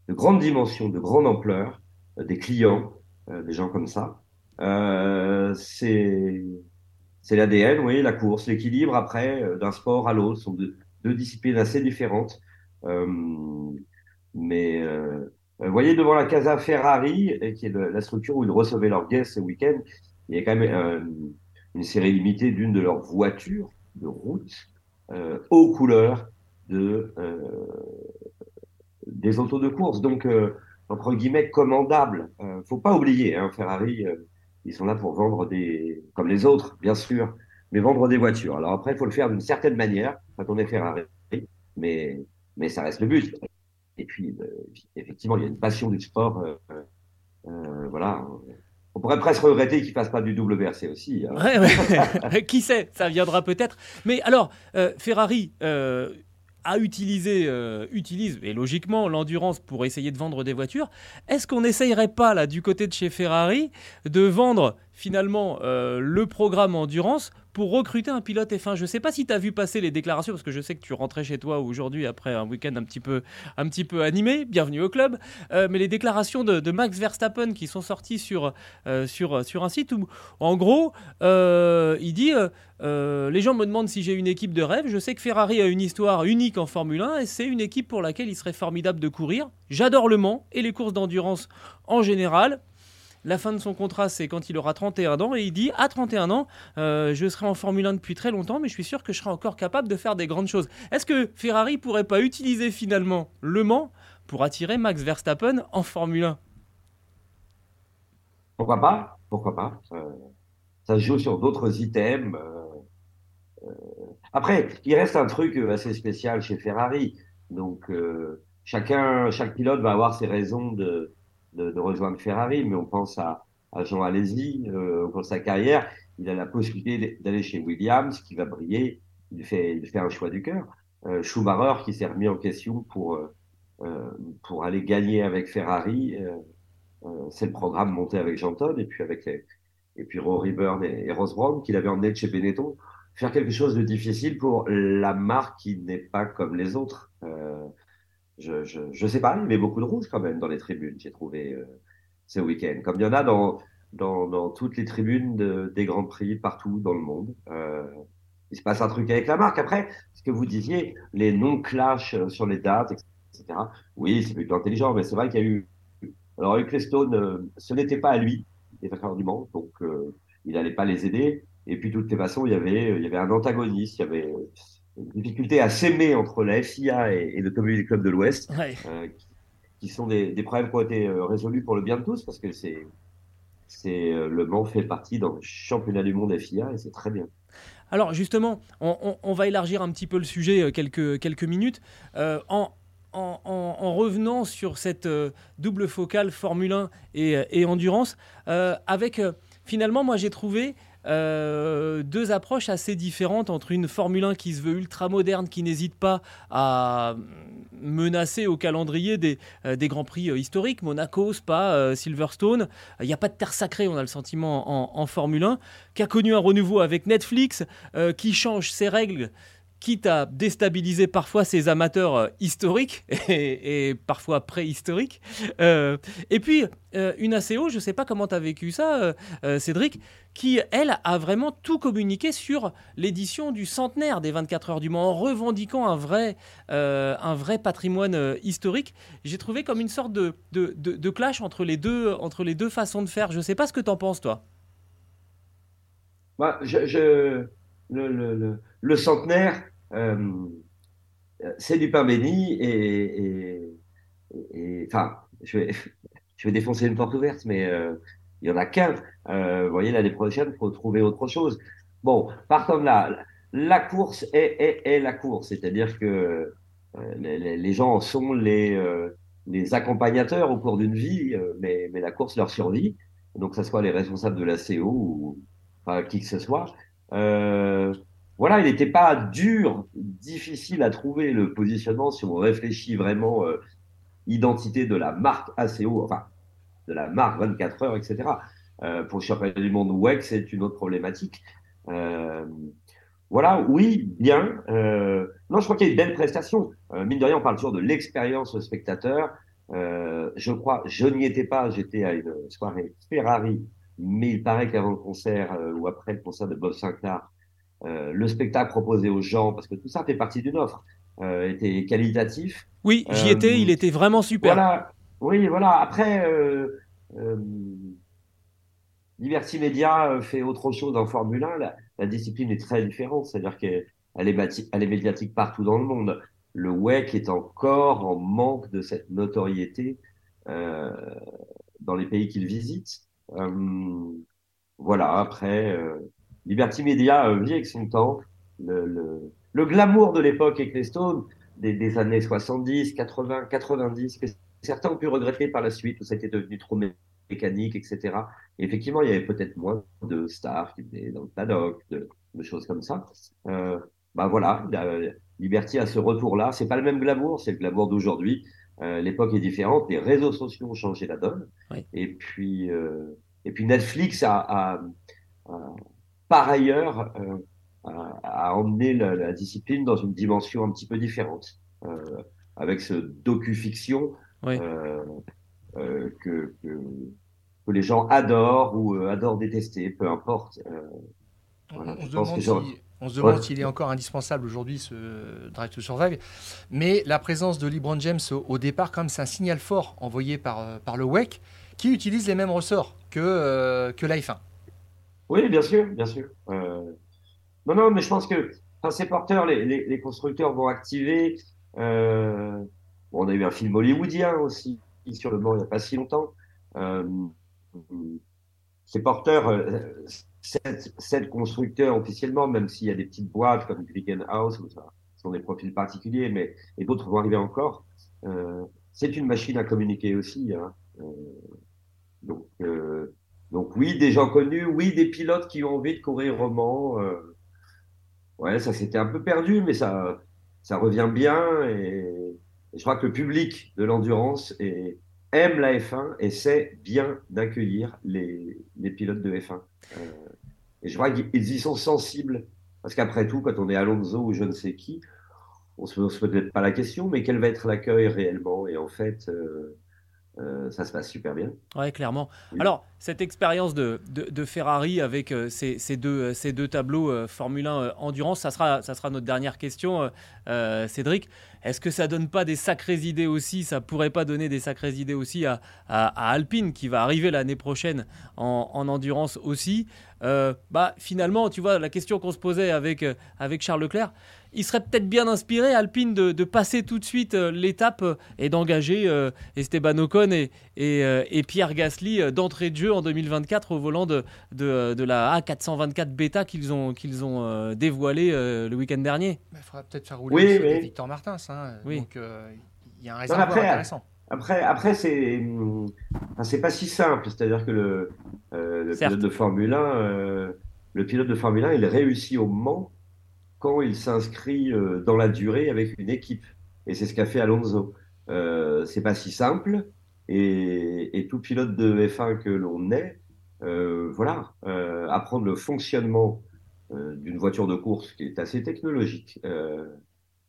de grande dimension, de grande ampleur, euh, des clients, des gens comme ça. C'est l'ADN, oui, la course, l'équilibre après d'un sport à l'autre sont deux, deux, disciplines assez différentes. mais vous voyez devant la Casa Ferrari, qui est la structure où ils recevaient leurs guests ce week-end, il y a quand même une série limitée d'une de leurs voitures de route euh, aux couleurs euh, des autos de course. Donc, euh, entre guillemets, commandable. Faut pas oublier, hein, Ferrari, ils sont là pour vendre des, comme les autres, bien sûr, mais vendre des voitures. Alors après, il faut le faire d'une certaine manière quand on est Ferrari, mais, mais ça reste le but. Et puis, effectivement, il y a une passion du sport. voilà on pourrait presque regretter qu'il fasse pas du double WRC aussi. Hein. *laughs* *laughs* Qui sait, ça viendra peut-être. Mais alors, euh, Ferrari euh, a utilisé, euh, utilise, et logiquement, l'endurance pour essayer de vendre des voitures. Est-ce qu'on n'essayerait pas, là, du côté de chez Ferrari, de vendre finalement le programme endurance pour recruter un pilote F1. Je ne sais pas si tu as vu passer les déclarations, parce que je sais que tu rentrais chez toi aujourd'hui après un week-end un petit peu, animé, bienvenue au club, euh, mais les déclarations de, Max Verstappen qui sont sorties sur, euh, un site où, en gros, euh, il dit les gens me demandent si j'ai une équipe de rêve. Je sais que Ferrari a une histoire unique en Formule 1 et c'est une équipe pour laquelle il serait formidable de courir. J'adore le Mans et les courses d'endurance en général. La fin de son contrat, c'est quand il aura 31 ans. Et il dit À 31 ans, euh, je serai en Formule 1 depuis très longtemps, mais je suis sûr que je serai encore capable de faire des grandes choses. Est-ce que Ferrari pourrait pas utiliser finalement Le Mans pour attirer Max Verstappen en Formule 1 Pourquoi pas? Pourquoi pas? Ça, joue sur d'autres items. Euh, euh. Après, il reste un truc assez spécial chez Ferrari. Donc, chacun, chaque pilote va avoir ses raisons de, de, rejoindre Ferrari, mais on pense à, à Jean Alesi, euh, au sa carrière, il a la possibilité d'aller chez Williams, qui va briller, il fait, un choix du cœur. Euh, Schumacher, qui s'est remis en question pour, euh, euh pour aller gagner avec Ferrari, c'est le programme monté avec Jean et puis avec et puis Rory Byrne et, et Ross Brown, qu'il avait emmené de chez Benetton, faire quelque chose de difficile pour la marque qui n'est pas comme les autres. Je, je, je, sais pas, il y avait beaucoup de rouge quand même dans les tribunes, j'ai trouvé euh, ce week-end. Comme il y en a dans, dans, dans toutes les tribunes de, des Grands Prix partout dans le monde. Euh, il se passe un truc avec la marque. Après, ce que vous disiez, les non-clash euh, sur les dates, etc. Oui, c'est plutôt intelligent, mais c'est vrai qu'il y a eu. Alors, avec les Stones, euh, ce n'était pas à lui, les facteurs du Mans, donc euh, il n'allait pas les aider. Et puis, de toutes les façons, il y avait, il y avait un antagoniste, il y avait difficulté à s'aimer entre la FIA et, et l'Automobile Club de l'Ouest, euh, qui, sont des, des, problèmes qui ont été euh, résolus pour le bien de tous, parce que c'est, c'est euh, le Mans fait partie dans le championnat du monde FIA et c'est très bien. Alors justement, on, on, on, va élargir un petit peu le sujet quelques, quelques minutes. Euh, en, en, en, revenant sur cette double focale Formule 1 et, et endurance, euh, avec finalement, moi j'ai trouvé euh, deux approches assez différentes entre une Formule 1 qui se veut ultra moderne, qui n'hésite pas à menacer au calendrier des, euh, grands prix euh, historiques, Monaco, Spa, Silverstone. Il n'y a pas de terre sacrée, on a le sentiment en, Formule 1, qui a connu un renouveau avec Netflix, qui change ses règles quitte à déstabiliser parfois ses amateurs euh, historiques *laughs* et, parfois préhistoriques. Euh, et puis, euh, une ACO, je ne sais pas comment tu as vécu ça, euh, Cédric, qui, elle, a vraiment tout communiqué sur l'édition du centenaire des 24 heures du Mans, en revendiquant un vrai, un vrai patrimoine historique. J'ai trouvé comme une sorte de, de, de, clash entre les, deux, entre les deux façons de faire. Je ne sais pas ce que tu en penses, toi. Bah, je, le, le, le, centenaire, euh, c'est du pain béni et, enfin, je vais, *laughs* je vais défoncer une porte ouverte, mais il y en a qu'un. vous voyez, l'année prochaine, il faut trouver autre chose. Bon, par contre là, la course est, est, la course, c'est-à-dire que les, gens sont les, les accompagnateurs au cours d'une vie, mais, mais la course leur survie donc que ce soit les responsables de la CO ou qui que ce soit. Euh, voilà, il n'était pas dur, difficile à trouver le positionnement si on réfléchit vraiment euh, identité de la marque ACO, enfin de la marque 24 heures, etc. Euh, pour le championnat du monde WEC, c'est une autre problématique. Euh, voilà, oui, bien. Euh, non, je crois qu'il y a une belle prestation. Mine de rien, on parle toujours de l'expérience spectateur. Euh, je crois, je n'y étais pas, j'étais à une soirée Ferrari, mais il paraît qu'avant le concert ou après le concert de Bob Sinclair, euh, le spectacle proposé aux gens, parce que tout ça fait partie d'une offre, euh, était qualitatif. Oui, j'y étais, il était vraiment super. Voilà, oui, voilà. Après, Liberty Media fait autre chose en Formule 1. La, la discipline est très différente, c'est-à-dire qu'elle est, elle est médiatique partout dans le monde le WEC est encore en manque de cette notoriété euh, dans les pays qu'il visite. Euh, voilà, après, euh, Liberty Media vit avec son temps. Le, le, le glamour de l'époque Ecclestone, des, des années 70, 80, 90, que certains ont pu regretter par la suite, où ça était devenu trop mécanique, etc. Et effectivement, il y avait peut-être moins de stars qui venaient dans le paddock, de, de choses comme ça. Euh, bah voilà, Liberty a ce retour-là. C'est pas le même glamour, c'est le glamour d'aujourd'hui. Euh, L'époque est différente. Les réseaux sociaux ont changé la donne. Oui. Et puis, euh, et puis Netflix a, a, a par ailleurs euh, a, emmené la, la, discipline dans une dimension un petit peu différente, euh, avec ce docu-fiction oui. Euh, euh, que, que, que les gens adorent ou adorent détester, peu importe. Voilà, on, se demande si, on se demande ouais. s'il est encore indispensable aujourd'hui ce Drive to Survive. Mais la présence de LeBron James au, au départ, quand même, c'est un signal fort envoyé par, par le WEC qui utilise les mêmes ressorts que, euh, que F1. Oui, bien sûr, bien sûr. Euh... Non, non, mais je pense que ces porteurs, les, constructeurs vont activer. Euh... On a eu un film hollywoodien aussi sur le Mans il n'y a pas si longtemps. Euh... Ces porteurs sept, constructeurs officiellement, même s'il y a des petites boîtes comme House, ce sont des profils particuliers, mais et d'autres vont arriver encore. C'est une machine à communiquer aussi. Hein. Donc, donc oui, des gens connus, oui, des pilotes qui ont envie de courir roman. Euh, ouais, ça s'était un peu perdu, mais ça, ça revient bien. Et, je crois que le public de l'endurance aime la F1 et sait bien d'accueillir les, les pilotes de F1. Euh, et je crois qu'ils y sont sensibles. Parce qu'après tout, quand on est Alonso ou je ne sais qui, on se pose peut-être pas la question, mais quel va être l'accueil réellement? Et en fait, euh, euh, ça se passe super bien. Ouais, clairement. Oui. Alors, cette expérience de, de, de, Ferrari avec euh, ces, ces, deux, ces deux tableaux euh, Formule 1 Endurance, ça sera, ça sera notre dernière question, euh, Cédric. Est-ce que ça donne pas des sacrées idées aussi? Ça pourrait pas donner des sacrées idées aussi à, à, à Alpine qui va arriver l'année prochaine en, en, endurance aussi? Bah, Finalement, tu vois, la question qu'on se posait avec, avec Charles Leclerc, il serait peut-être bien inspiré, Alpine, de, de passer tout de suite euh, l'étape euh, et d'engager euh, Esteban Ocon et, et, et Pierre Gasly d'entrée de jeu en 2024 au volant de, de, de la A424 Beta qu'ils ont, qu'ils ont dévoilé le week-end dernier. Il faudra peut-être faire rouler oui. Victor Martins. Hein. Oui. Donc il y a un réservoir après, intéressant. Après, après c'est enfin, pas si simple. C'est-à-dire que le, euh, le pilote de Formule 1, euh, le pilote de Formule 1, il réussit au Mans quand il s'inscrit euh, dans la durée avec une équipe. Et c'est ce qu'a fait Alonso. Euh, c'est pas si simple. Et, et, tout pilote de F1 que l'on est, euh, voilà, euh, apprendre le fonctionnement euh, d'une voiture de course qui est assez technologique. Euh,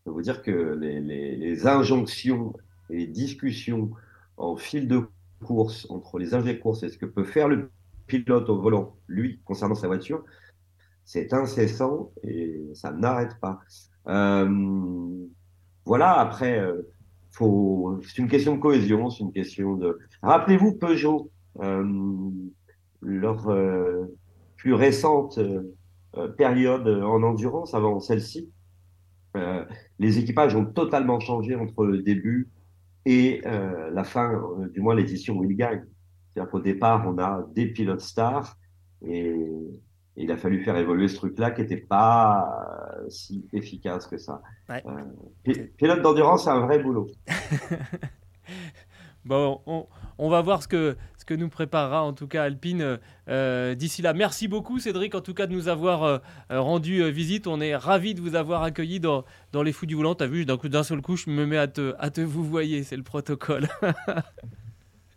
je vous dire que les, les, les, injonctions et les discussions en fil de course entre les ingénieurs de course et ce que peut faire le pilote au volant, lui, concernant sa voiture, c'est incessant et ça n'arrête pas. Euh, voilà, après, euh, faut, c'est une question de cohésion, c'est une question de. Rappelez-vous Peugeot, euh, leur plus récente période en endurance avant celle-ci. Euh, les équipages ont totalement changé entre le début et euh, la fin, euh, du moins l'édition où ils gagnent. C'est-à-dire qu'au départ, on a des pilotes stars et, et il a fallu faire évoluer ce truc-là qui n'était pas euh, si efficace que ça. Ouais. Euh, pi- pilote d'endurance, c'est un vrai boulot. *laughs* Bon, on, on va voir ce que, ce que nous préparera en tout cas Alpine euh, d'ici là. Merci beaucoup Cédric en tout cas de nous avoir euh, rendu visite. On est ravis de vous avoir accueillis dans, dans les fous du volant. T'as vu, d'un coup d'un seul coup, je me mets à te, à te vous voyez, c'est le protocole. *laughs*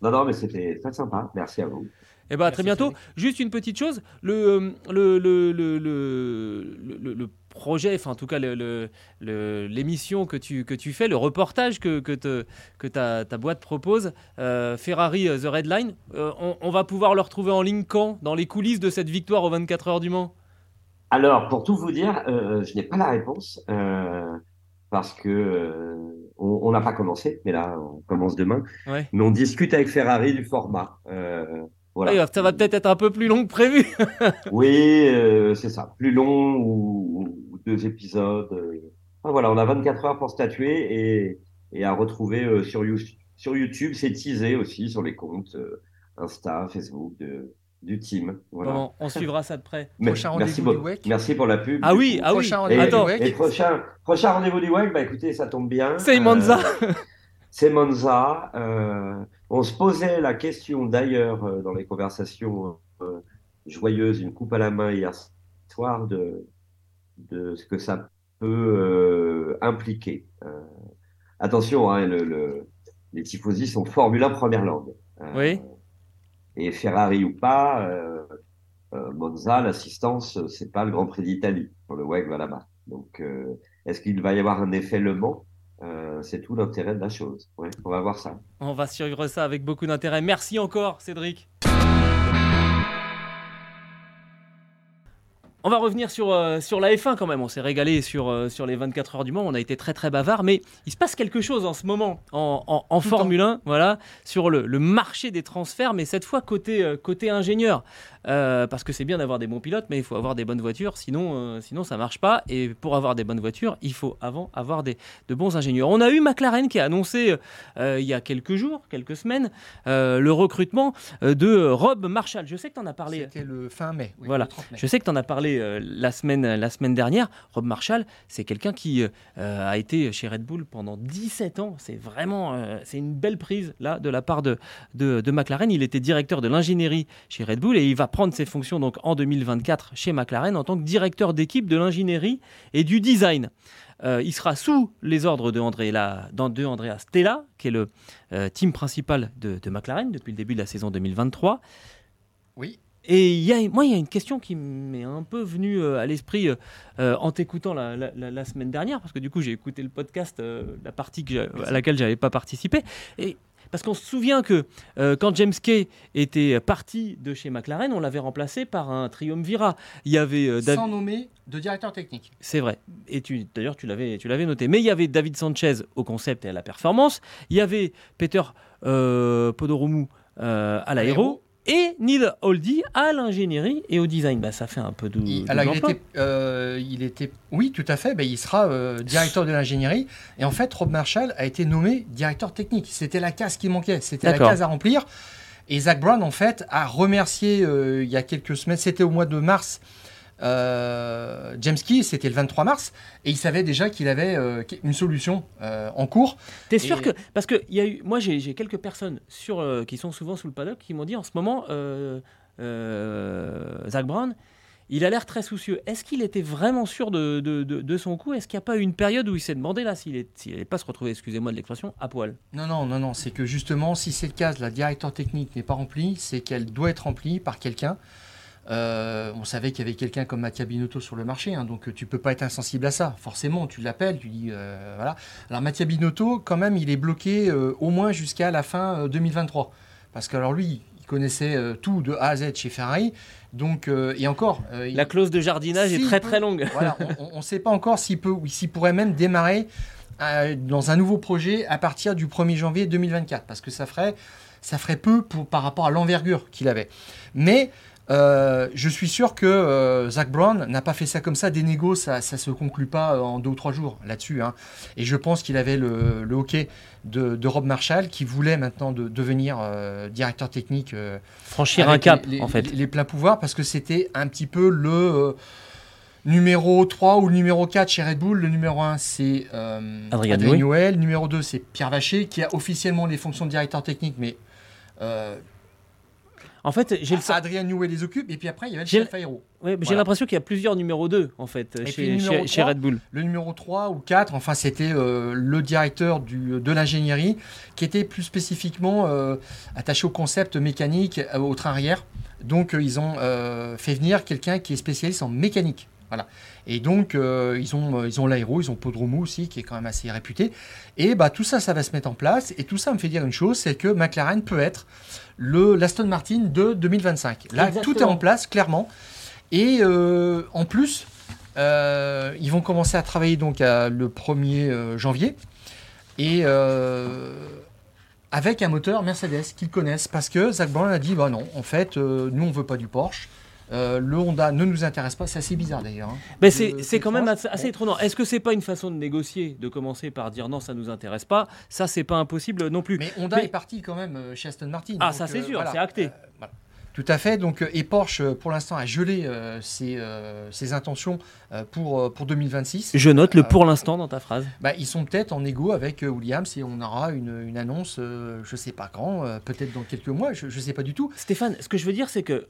Non, non, mais c'était très sympa. Merci à vous. Eh ben, à très bientôt. Juste une petite chose, le, le, le, le, le, le- le projet, enfin en tout cas le- le- le- l'émission que tu, que tu fais, le reportage que, que, te- que ta, ta boîte propose, euh, Ferrari euh, The Red Line, euh, on, on va pouvoir le retrouver en ligne quand? Dans les coulisses de cette victoire aux 24 heures du Mans? Alors, pour tout vous dire, euh, je n'ai pas la réponse euh, parce que euh, on on n'a pas commencé, mais là, on commence demain. Ouais. Mais on discute avec Ferrari du format. Voilà. Ça va peut-être être un peu plus long que prévu. *laughs* Oui, euh, c'est ça. Plus long ou, ou deux épisodes. euh. Enfin, voilà, on a 24 heures pour statuer et, et à retrouver euh, sur, You- sur YouTube. C'est teasé aussi sur les comptes euh, Insta, Facebook de, du team. Voilà. Bon, on suivra ça de près. *laughs* Mais- Prochain merci, rendez-vous du WEC. merci pour la pub. Ah oui, ah oui. Prochain Et, Attends. du WEC. et prochain, prochain rendez-vous du WEC, bah écoutez, ça tombe bien. C'est Monza. C'est Monza. On se posait la question d'ailleurs euh, dans les conversations euh, joyeuses, une coupe à la main hier soir, de, de ce que ça peut euh, impliquer. Euh, attention, hein, le, le- les tifosi sont Formule 1 première langue. Oui. Et Ferrari ou pas, Monza, l'assistance, c'est pas le Grand Prix d'Italie. Quand le WEC va là-bas. Donc, euh, est-ce qu'il va y avoir un effet Le Mans? Euh, C'est tout l'intérêt de la chose. On va voir ça. On va suivre ça avec beaucoup d'intérêt. Merci encore, Cédric. On va revenir sur, euh, sur la F1 quand même. On s'est régalé sur, euh, sur les 24 heures du Mans. On a été très très bavard. Mais il se passe quelque chose en ce moment en, en- Formule 1, voilà, sur le, le marché des transferts, mais cette fois côté, euh, côté ingénieur. Parce que c'est bien d'avoir des bons pilotes, mais il faut avoir des bonnes voitures. Sinon, sinon ça marche pas. Et pour avoir des bonnes voitures, il faut avant avoir des, de bons ingénieurs. On a eu McLaren qui a annoncé il y a quelques jours, quelques semaines, le recrutement de Rob Marshall. Je sais que tu en as parlé. C'était le fin mai. oui, Voilà. le 30 mai. Je sais que tu en as parlé euh, la, semaine, la semaine dernière. Rob Marshall, c'est quelqu'un qui euh, a été chez Red Bull pendant 17 ans. C'est vraiment euh, c'est une belle prise là de la part de, de, McLaren. Il était directeur de l'ingénierie chez Red Bull et il va prendre ses fonctions donc en 2024 chez McLaren en tant que directeur d'équipe de l'ingénierie et du design. Euh, il sera sous les ordres de, Andrea Stella, qui est le euh, team principal de McLaren depuis le début de la saison 2023. Oui. Et il y a, moi, il y a une question qui m'est un peu venue euh, à l'esprit euh, euh, en t'écoutant la, la- la- la semaine dernière, parce que du coup, j'ai écouté le podcast, euh, la partie que à laquelle j'avais pas participé. Et parce qu'on se souvient que euh, quand James Kay était parti de chez McLaren, on l'avait remplacé par un Triumvirat. Il y avait euh, Dav- Sans nommer de directeur technique. c'est vrai. Et tu, d'ailleurs, tu l'avais, tu l'avais noté. Mais il y avait David Sanchez au concept et à la performance. Il y avait Peter euh, Podoromu euh, à l'aéro. Et Neil Holdy à l'ingénierie et au design. Bah, ça fait un peu de. Il, de alors, il l'emploi. était, euh, il était, oui, tout à fait. ben, il sera euh, directeur de l'ingénierie. Et en fait, Rob Marshall a été nommé directeur technique. C'était la case qui manquait. C'était la case à remplir. Et Zach Brown, en fait, a remercié euh, il y a quelques semaines. C'était au mois de mars. Euh, James Key, c'était le 23 mars, et il savait déjà qu'il avait euh, une solution euh, en cours. T'es sûr Et- que parce que y a eu, moi j'ai quelques personnes sur qui sont souvent sous le paddock qui m'ont dit en ce moment, Zach Brown, il a l'air très soucieux. Est-ce qu'il était vraiment sûr de, de, de- de son coup? Est-ce qu'il n'y a pas eu une période où il s'est demandé là s'il n'allait pas se retrouver, excusez-moi de l'expression, à poil? Non, non, non, non, c'est que justement, si cette case, la directeur technique n'est pas remplie, c'est qu'elle doit être remplie par quelqu'un. Euh, on savait qu'il y avait quelqu'un comme Mattia Binotto sur le marché, hein, donc euh, tu peux pas être insensible à ça. Forcément, tu l'appelles, tu dis euh, voilà. Alors Mattia Binotto, quand même, il est bloqué euh, au moins jusqu'à la fin euh, 2023, parce que alors lui, il connaissait tout de A à Z chez Ferrari, donc et encore, La clause de jardinage est très peut- très longue. voilà, on ne sait pas encore s'il peut ou s'il pourrait même démarrer dans un nouveau projet à partir du 1er janvier 2024, parce que ça ferait, ça ferait peu pour, par rapport à l'envergure qu'il avait. Mais Euh, je suis sûr que euh, Zach Brown n'a pas fait ça comme ça. Des négos, ça ne se conclut pas en deux ou trois jours là-dessus. hein. Et je pense qu'il avait le, le hockey de, de Rob Marshall qui voulait maintenant de, devenir euh, directeur technique. euh, Franchir un cap, les, en fait. Les, les pleins pouvoirs parce que c'était un petit peu le euh, numéro 3 ou le numéro 4 chez Red Bull. Le numéro 1, c'est euh, Adrien. Newell. Le numéro 2, c'est Pierre Vacher qui a officiellement les fonctions de directeur technique, mais euh, En fait, j'ai le, Adrien Newell les occupe. Et puis après, il y avait le chef aéro. ouais, j'ai l'impression qu'il y a plusieurs numéros 2, en fait, chez, le numéro chez- chez 3, Red Bull. Le numéro 3 ou 4, enfin, c'était euh, le directeur du, de l'ingénierie qui était plus spécifiquement euh, attaché au concept mécanique euh, au train arrière. Donc, ils ont fait venir quelqu'un qui est spécialiste en mécanique. Voilà. Et donc, euh, ils ont euh, ils ont l'aéro, ils ont Podromo aussi, qui est quand même assez réputé. Et bah, tout ça, ça va se mettre en place. Et tout ça me fait dire une chose, c'est que McLaren peut être le l'Aston Martin de 2025. Là, tout est en place, clairement. Et euh, en plus, euh, ils vont commencer à travailler donc à- le 1er euh, janvier. Et avec un moteur Mercedes qu'ils connaissent. Parce que Zach Brown a dit, bah non, en fait, nous, on veut pas du Porsche. Euh, le Honda ne nous intéresse pas. C'est assez bizarre d'ailleurs. hein. C'est quand même assez, assez Bon. étonnant. Est-ce que c'est pas une façon de négocier, de commencer par dire non, ça nous intéresse pas Ça, c'est pas impossible non plus. Mais Honda Mais- est parti quand même euh, chez Aston Martin. Ah, ça, c'est euh, sûr, voilà. c'est acté. Voilà. Tout à fait. Donc, et Porsche, pour l'instant, a gelé euh, ses, euh, ses intentions euh, pour, euh, pour 2026. Je note le pour l'instant dans ta phrase. Bah, ils sont peut-être en égo avec Williams et on aura une, une annonce, je sais pas quand, peut-être dans quelques mois, je ne sais pas du tout. Stéphane, ce que je veux dire, c'est que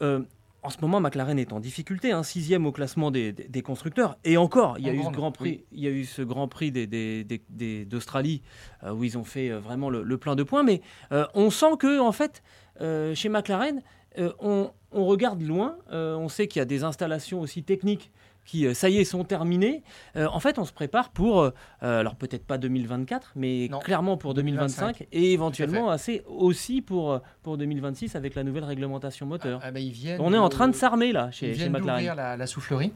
en ce moment, McLaren est en difficulté, un sixième au classement des, des- des constructeurs. Et encore, il y a En eu ce grand prix, oui. il y a eu ce grand prix des, des- des- des- d'Australie euh, où ils ont fait euh, vraiment le, le plein de points. Mais euh, on sent que en fait, chez McLaren, on, on regarde loin. on sait qu'il y a des installations aussi techniques qui, euh, ça y est, sont terminées. Euh, en fait, on se prépare pour, euh, alors peut-être pas 2024, mais Non, clairement pour 2025, 2025, et éventuellement assez aussi pour, pour 2026 avec la nouvelle réglementation moteur. Ah, bah, ils viennent On est en train de s'armer là Ils chez, chez viennent d'ouvrir McLaren. la, la soufflerie,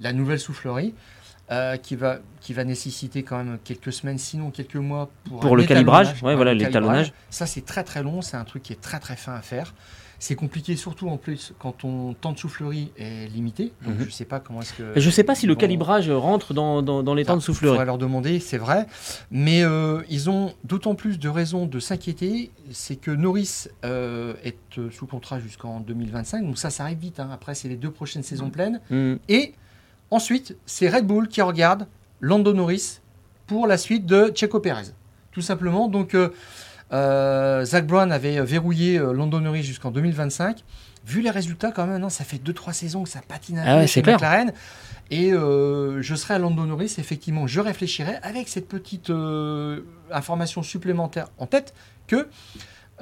la nouvelle soufflerie, euh, qui, va, qui va nécessiter quand même quelques semaines, sinon quelques mois pour, le calibrage, ouais, voilà, l'étalonnage. Ça, c'est très très long, c'est un truc qui est très très fin à faire. C'est compliqué, surtout en plus quand ton temps de soufflerie est limité. Donc Mhm. je sais pas comment est-ce que. Je sais pas si le vont- calibrage rentre dans, dans, dans les temps de Il soufflerie. faudrait leur demander, c'est vrai. Mais euh, ils ont d'autant plus de raisons de s'inquiéter. C'est que Norris euh, est euh, sous contrat jusqu'en 2025. Donc ça, ça arrive vite. hein. Après, c'est les deux prochaines saisons pleines. Hmm. Et ensuite, c'est Red Bull qui regarde Lando Norris pour la suite de Checo Pérez. Tout simplement. Donc, euh, Zach Brown avait verrouillé euh, Lando Norris jusqu'en 2025. Vu les résultats, quand même, non, ça fait 2-3 saisons que ça patine un Ah peu ouais, chez c'est clair. McLaren. Et euh, je serai à Lando Norris, effectivement, je réfléchirai avec cette petite euh, information supplémentaire en tête que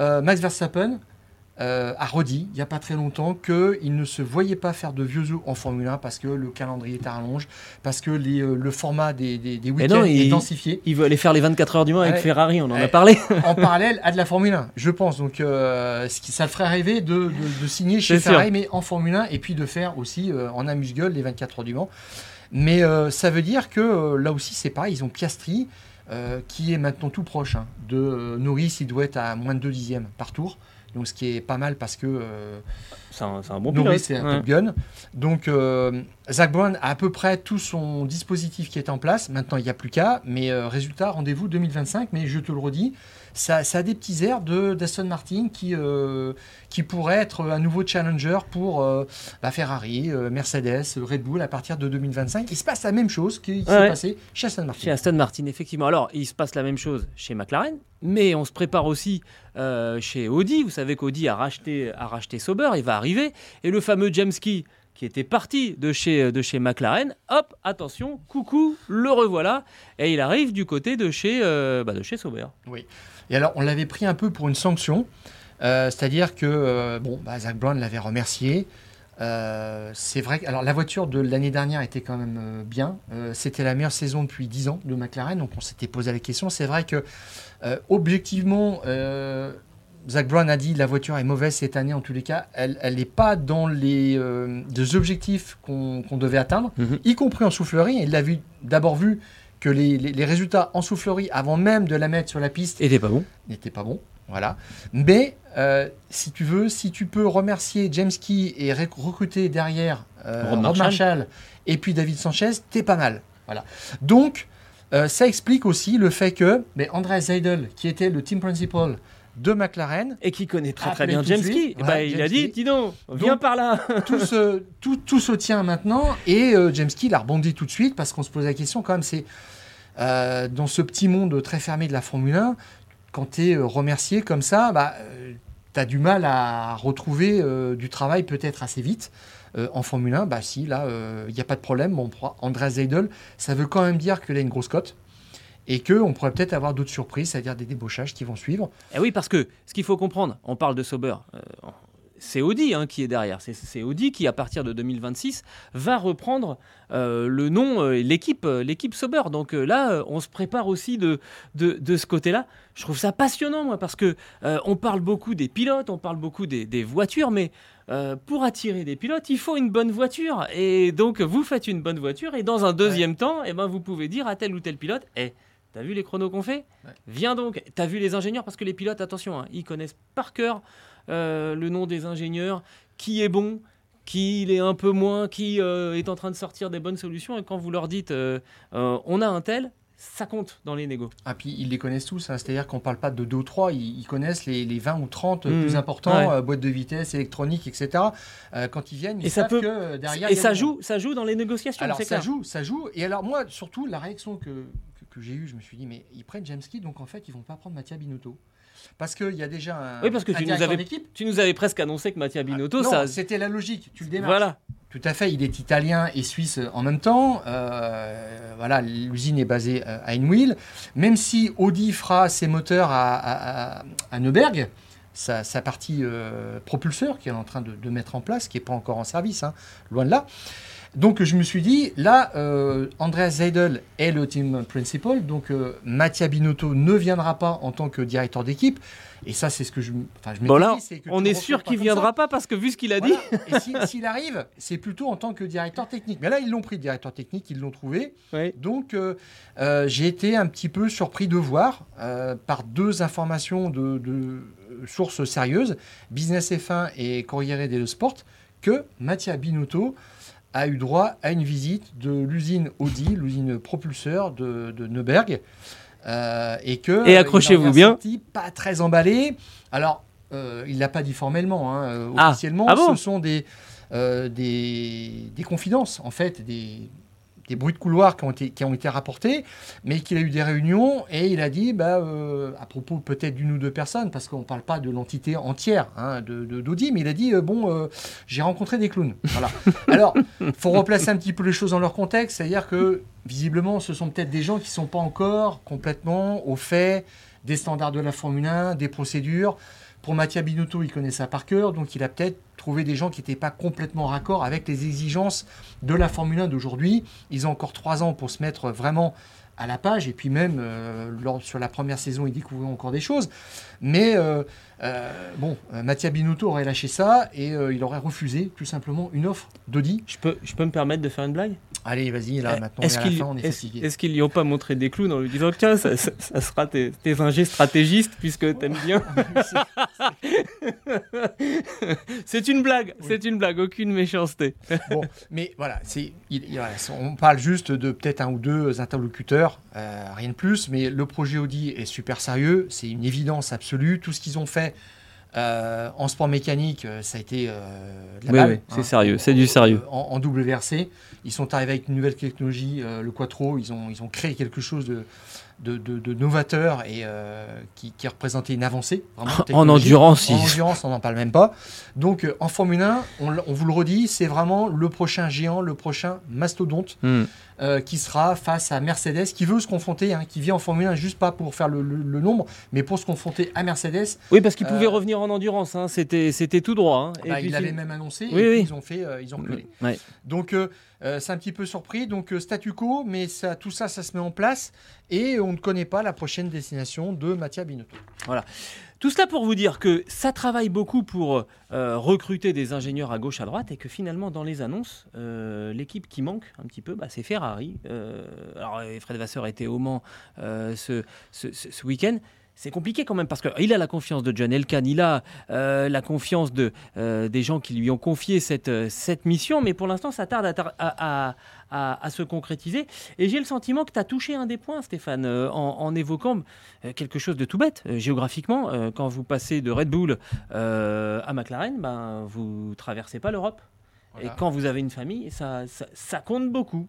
euh, Max Verstappen euh, a redit il n'y a pas très longtemps qu'il ne se voyait pas faire de vieux os en Formule 1 parce que le calendrier est à rallonge, parce que les, euh, le format des, des, des week-ends est il- densifié Il veut aller faire les 24 heures du Mans avec Ouais. Ferrari, on en a parlé. *laughs* en parallèle à de la Formule 1, je pense. Donc euh, ce qui, ça le ferait rêver de, de- de signer chez sûr. Ferrari, mais en Formule 1, et puis de faire aussi euh, en amuse-gueule les 24 heures du Mans. Mais ça veut dire que là aussi c'est pareil, ils ont Piastri qui est maintenant tout proche hein, de Norris, il doit être à moins de 2 dixièmes par tour. Donc ce qui est pas mal parce que euh, C'est un, bon pilote. c'est un Ouais. Top Gun. Donc euh, Zach Brown a à peu près tout son dispositif qui est en place. Maintenant il n'y a plus qu'à. Mais euh, résultat, rendez-vous 2025. Mais je te le redis, ça, ça a des petits airs de d'Aston Martin qui, euh, qui pourrait être un nouveau challenger pour euh, bah, Ferrari, euh, Mercedes, Red Bull à partir de 2025. Il se passe la même chose qui, Ouais. s'est passé chez Aston Martin. Chez Aston Martin, effectivement. Alors, il se passe la même chose chez McLaren, mais on se prépare aussi euh, chez Audi. Vous savez qu'Audi a racheté, a racheté Sauber, il va arriver. Et le fameux James Key, qui était parti de chez, de chez McLaren, hop, attention, coucou, le revoilà. Et il arrive du côté de chez, euh, bah, de chez Sauber. Et alors, on l'avait pris un peu pour une sanction, euh, c'est-à-dire que euh, bon, bah, Zach Brown l'avait remercié. Euh, c'est vrai que alors, la voiture de l'année dernière était quand même bien. C'était la meilleure saison depuis 10 ans de McLaren, donc on s'était posé la question. C'est vrai que objectivement, Zach Brown a dit la voiture est mauvaise cette année en tous les cas. Elle n'est pas dans les, euh, des objectifs qu'on qu'on devait atteindre, Mhm. y compris en soufflerie. Il l'a vu d'abord vu que les, les- les résultats en soufflerie, avant même de la mettre sur la piste, t'es pas bon n'était pas bon. Voilà. Mais euh, si tu veux, si tu peux remercier James Key et rec- recruter derrière euh, Rob Marshall. Marshall et puis David Sanchez, t'es pas mal. Voilà. Donc, euh, ça explique aussi le fait que mais André Seidel, qui était le team principal de McLaren, Et qui connaît très bien James. Key. Voilà, il James a dit, dis donc, viens Donc- par là. *laughs* tout, se, tout, tout se tient maintenant et euh, James Key il a rebondi tout de suite parce qu'on se pose la question quand même, c'est euh, dans ce petit monde très fermé de la Formule 1, quand tu es remercié comme ça, bah, tu as du mal à retrouver euh, du travail peut-être assez vite. Euh, en Formule 1, bah si, là, il n'y a pas de problème. Bon, Andreas Seidel, ça veut quand même dire qu'il a une grosse cote et qu'on pourrait peut-être avoir d'autres surprises, c'est-à-dire des débauchages qui vont suivre. Eh oui, parce que ce qu'il faut comprendre, on parle de Sauber. C'est Audi hein, qui est derrière. C'est- Audi qui, à partir de 2026, va reprendre euh, le nom, euh, l'équipe, euh, l'équipe Sauber. Donc euh, là, on se prépare aussi de, de, de ce côté-là. Je trouve ça passionnant, moi, parce que on parle beaucoup des pilotes, on parle beaucoup des, des voitures, mais pour attirer des pilotes, il faut une bonne voiture. Et donc, vous faites une bonne voiture, et dans un deuxième temps, eh ben, vous pouvez dire à tel ou tel pilote, eh, T'as vu les chronos qu'on fait? Ouais. Viens donc. T'as vu les ingénieurs Parce que les pilotes, attention, hein, ils connaissent par cœur le nom des ingénieurs, qui est bon, qui l'est un peu moins, qui euh, est en train de sortir des bonnes solutions. Et quand vous leur dites, euh, euh, on a un tel, ça compte dans les négos. Ah, puis ils les connaissent tous, hein. c'est-à-dire qu'on ne parle pas de 2 ou 3, ils, ils connaissent les, les 20 ou 30 Mhm. plus importants, Ouais. euh, boîte de vitesse, électronique, etc. Euh, quand ils viennent, ils Et ça savent peut- que euh, derrière. et il ça joue, ça joue dans les négociations. Alors ça clair. joue, ça joue. Et alors moi, surtout, la réaction que, que, que j'ai eue, je me suis dit, mais ils prennent James Key, donc en fait, ils vont pas prendre Mattia Binotto. Parce qu'il y a déjà un, Oui, parce que tu nous avais- d'équipe. Tu nous avais presque annoncé que Mattia Binotto, Ah, non, ça. c'était la logique, tu le démarres. Voilà. Tout à fait, il est italien et suisse en même temps. Euh, voilà, l'usine est basée euh, à Einwil. Même si Audi fera ses moteurs à, à, à- à Neuberg, sa, sa partie euh, propulseur qu'il est en train de, de mettre en place, qui n'est pas encore en service, hein, loin de là. Donc je me suis dit, là, euh, Andreas Seidel est le team principal, donc euh, Mattia Binotto ne viendra pas en tant que directeur d'équipe. Et ça, c'est ce que je, enfin, je Bon là, dit, c'est que on est sûr qu'il viendra pas parce que vu ce qu'il a dit. Et si- *laughs* s'il arrive, c'est plutôt en tant que directeur technique. Mais là, ils l'ont pris, directeur technique, ils l'ont trouvé. Donc, euh, euh, j'ai été un petit peu surpris de voir, euh, par deux informations de, de sources sérieuses, Business F1 et Corriere dello Sport, que Mattia Binotto a eu droit à une visite de l'usine Audi, l'usine propulseur de, de Neuberg. euh, et que Et euh, accrochez-vous bien. pas très emballé. Alors, euh, il l'a pas dit formellement, hein, Ah. officiellement. Ah bon ce sont des, euh, des, des confidences, en fait, des, des bruits de couloir qui ont été, qui ont été rapportés, mais qu'il a eu des réunions et il a dit, bah, euh, à propos peut-être d'une ou deux personnes, parce qu'on ne parle pas de l'entité entière hein, de, de- d'Audi, mais il a dit, euh, bon, euh, j'ai rencontré des clowns. Voilà. *laughs* Alors, il faut replacer un petit peu les choses dans leur contexte, c'est-à-dire que visiblement, ce sont peut-être des gens qui ne sont pas encore complètement au fait des standards de la Formule 1, des procédures. Pour Mattia Binotto, il connaît ça par cœur, donc il a peut-être trouvé des gens qui n'étaient pas complètement raccord avec les exigences de la Formule 1 d'aujourd'hui. Ils ont encore trois ans pour se mettre vraiment à la page, et puis même euh, lors, sur la première saison, ils découvriront encore des choses. Mais euh, euh, bon, Mattia Binotto aurait lâché ça et il aurait refusé tout simplement une offre d'Audi. Je peux, je peux me permettre de faire une blague? Allez, vas-y, là, maintenant, Est-ce est qu'ils est est-ce qu'ils lui ont pas montré des clowns en lui disant tiens ça, ça- ça sera tes, tes ingés stratégistes puisque t'aimes bien *laughs* C'est une blague, Oui. c'est une blague, aucune méchanceté. bon, mais voilà, c'est, il- il- voilà, on parle juste de peut-être un ou deux interlocuteurs, euh, rien de plus, mais le projet Audi est super sérieux, c'est une évidence absolue. Tout ce qu'ils ont fait euh, en sport mécanique, euh, ça a été euh, de la Oui, balle, oui, c'est sérieux, c'est du sérieux. En, en WRC, ils sont arrivés avec une nouvelle technologie, euh, le Quattro, ils ont, ils ont créé quelque chose de, de, de- de novateur et qui, qui représentait une avancée. vraiment *laughs* En endurance, En endurance, on n'en parle même pas. Donc en Formule 1, on, l- on vous le redit, c'est vraiment le prochain géant, le prochain mastodonte Hmm. Euh, qui sera face à Mercedes, qui veut se confronter, hein, qui vient en Formule 1 juste pas pour faire le, le- le nombre, mais pour se confronter à Mercedes. Oui, parce qu'il pouvait Euh, revenir en endurance, hein, c'était, c'était tout droit. hein. Et Bah, puis il l'avait même annoncé Oui, et puis oui. ils ont fait, euh, ils ont reculé. Ouais. Donc c'est un petit peu surpris. Donc statu quo, mais ça, tout ça, ça se met en place et on ne connaît pas la prochaine destination de Mattia Binotto. Tout cela pour vous dire que ça travaille beaucoup pour euh, recruter des ingénieurs à gauche, à droite, et que finalement, dans les annonces, euh, l'équipe qui manque un petit peu, bah, c'est Ferrari. Euh, alors, Fred Vasseur était au Mans ce week-end. C'est compliqué quand même parce qu'il a la confiance de John Elkan, il a euh, la confiance de, euh, des gens qui lui ont confié cette, euh, cette mission, mais pour l'instant, ça tarde à, à, se concrétiser. Et j'ai le sentiment que tu as touché un des points, Stéphane, en, évoquant quelque chose de tout bête. géographiquement, quand vous passez de Red Bull à McLaren, ben, vous traversez pas l'Europe. Et quand vous avez une famille, ça, ça compte beaucoup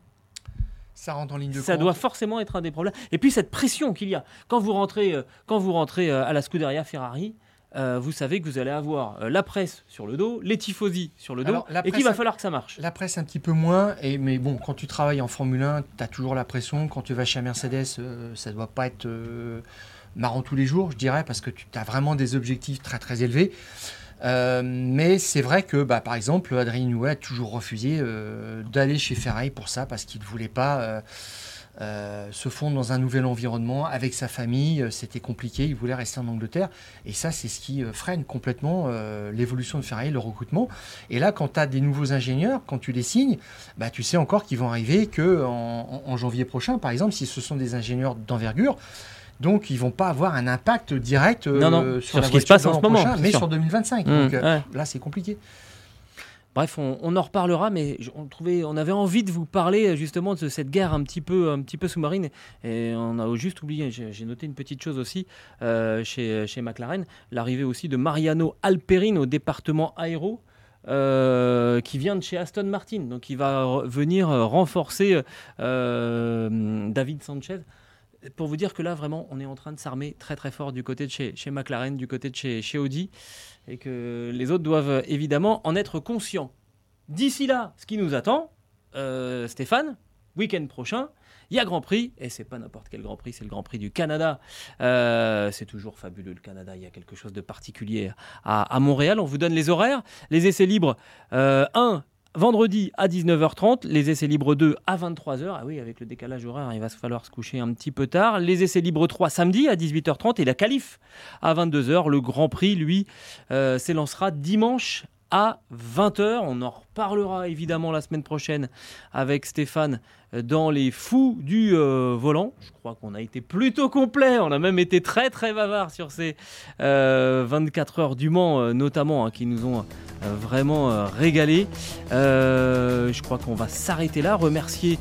ça rentre en ligne de Ça doit forcément être un des problèmes. Et puis cette pression qu'il y a. Quand vous rentrez, euh, quand vous rentrez euh, à la Scuderia Ferrari, euh, vous savez que vous allez avoir la presse sur le dos, les tifosi sur le dos, et qu'il va falloir que ça marche. La presse un petit peu moins, et, mais bon, quand tu travailles en Formule 1, tu as toujours la pression. Quand tu vas chez Mercedes, ça ne doit pas être marrant tous les jours, je dirais, parce que tu as vraiment des objectifs très très élevés. Euh, mais c'est vrai que, bah, par exemple, Adrien Newey a toujours refusé euh, d'aller chez Ferrari pour ça, parce qu'il ne voulait pas euh, se fondre dans un nouvel environnement avec sa famille. C'était compliqué, il voulait rester en Angleterre. Et ça, c'est ce qui freine complètement l'évolution de Ferrari, le recrutement. Et là, quand tu as des nouveaux ingénieurs, quand tu les signes, bah, tu sais encore qu'ils vont arriver qu'en en janvier prochain, par exemple, si ce sont des ingénieurs d'envergure. Donc, ils vont pas avoir un impact direct euh, sur, ce qui se passe en ce moment, mais sur 2025. Mmh, Donc, euh, là, c'est compliqué. Bref, on, en reparlera, mais on, trouvait, on avait envie de vous parler justement de cette guerre un petit peu, un petit peu sous-marine. Et on a juste oublié, j'ai noté une petite chose aussi euh, chez, chez McLaren, l'arrivée aussi de Mariano Alperin au département aéro. qui vient de chez Aston Martin, donc il va venir renforcer David Sanchez pour vous dire que là, vraiment, on est en train de s'armer très très fort du côté de chez, chez McLaren, du côté de chez, chez, Audi, et que les autres doivent évidemment en être conscients. D'ici là, ce qui nous attend, euh, Stéphane, week-end prochain, il y a Grand Prix, et c'est pas n'importe quel Grand Prix, c'est le Grand Prix du Canada. Euh, c'est toujours fabuleux le Canada, il y a quelque chose de particulier à, Montréal. On vous donne les horaires, les essais libres. Euh, 1, Vendredi à 19h30, les essais libres 2 à 23h. Ah oui, avec le décalage horaire, il va falloir se coucher un petit peu tard. Les essais libres 3 samedi à 18h30 et la qualif à 22h. Le Grand Prix, lui, euh, s'élancera dimanche à 20h. On en reparlera évidemment la semaine prochaine avec Stéphane dans les fous du euh, volant. Je crois qu'on a été plutôt complet, on a même été très très bavard sur ces 24 euh, heures du Mans euh, notamment, hein, qui nous ont vraiment régalé. je crois qu'on va s'arrêter là, remercier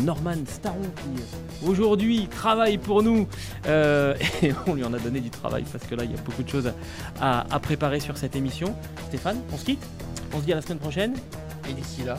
Norman Staron qui aujourd'hui travaille pour nous *laughs* et on lui en a donné du travail parce que là il y a beaucoup de choses à préparer sur cette émission. Stéphane, on se quitte On se dit à la semaine prochaine. Et d'ici là,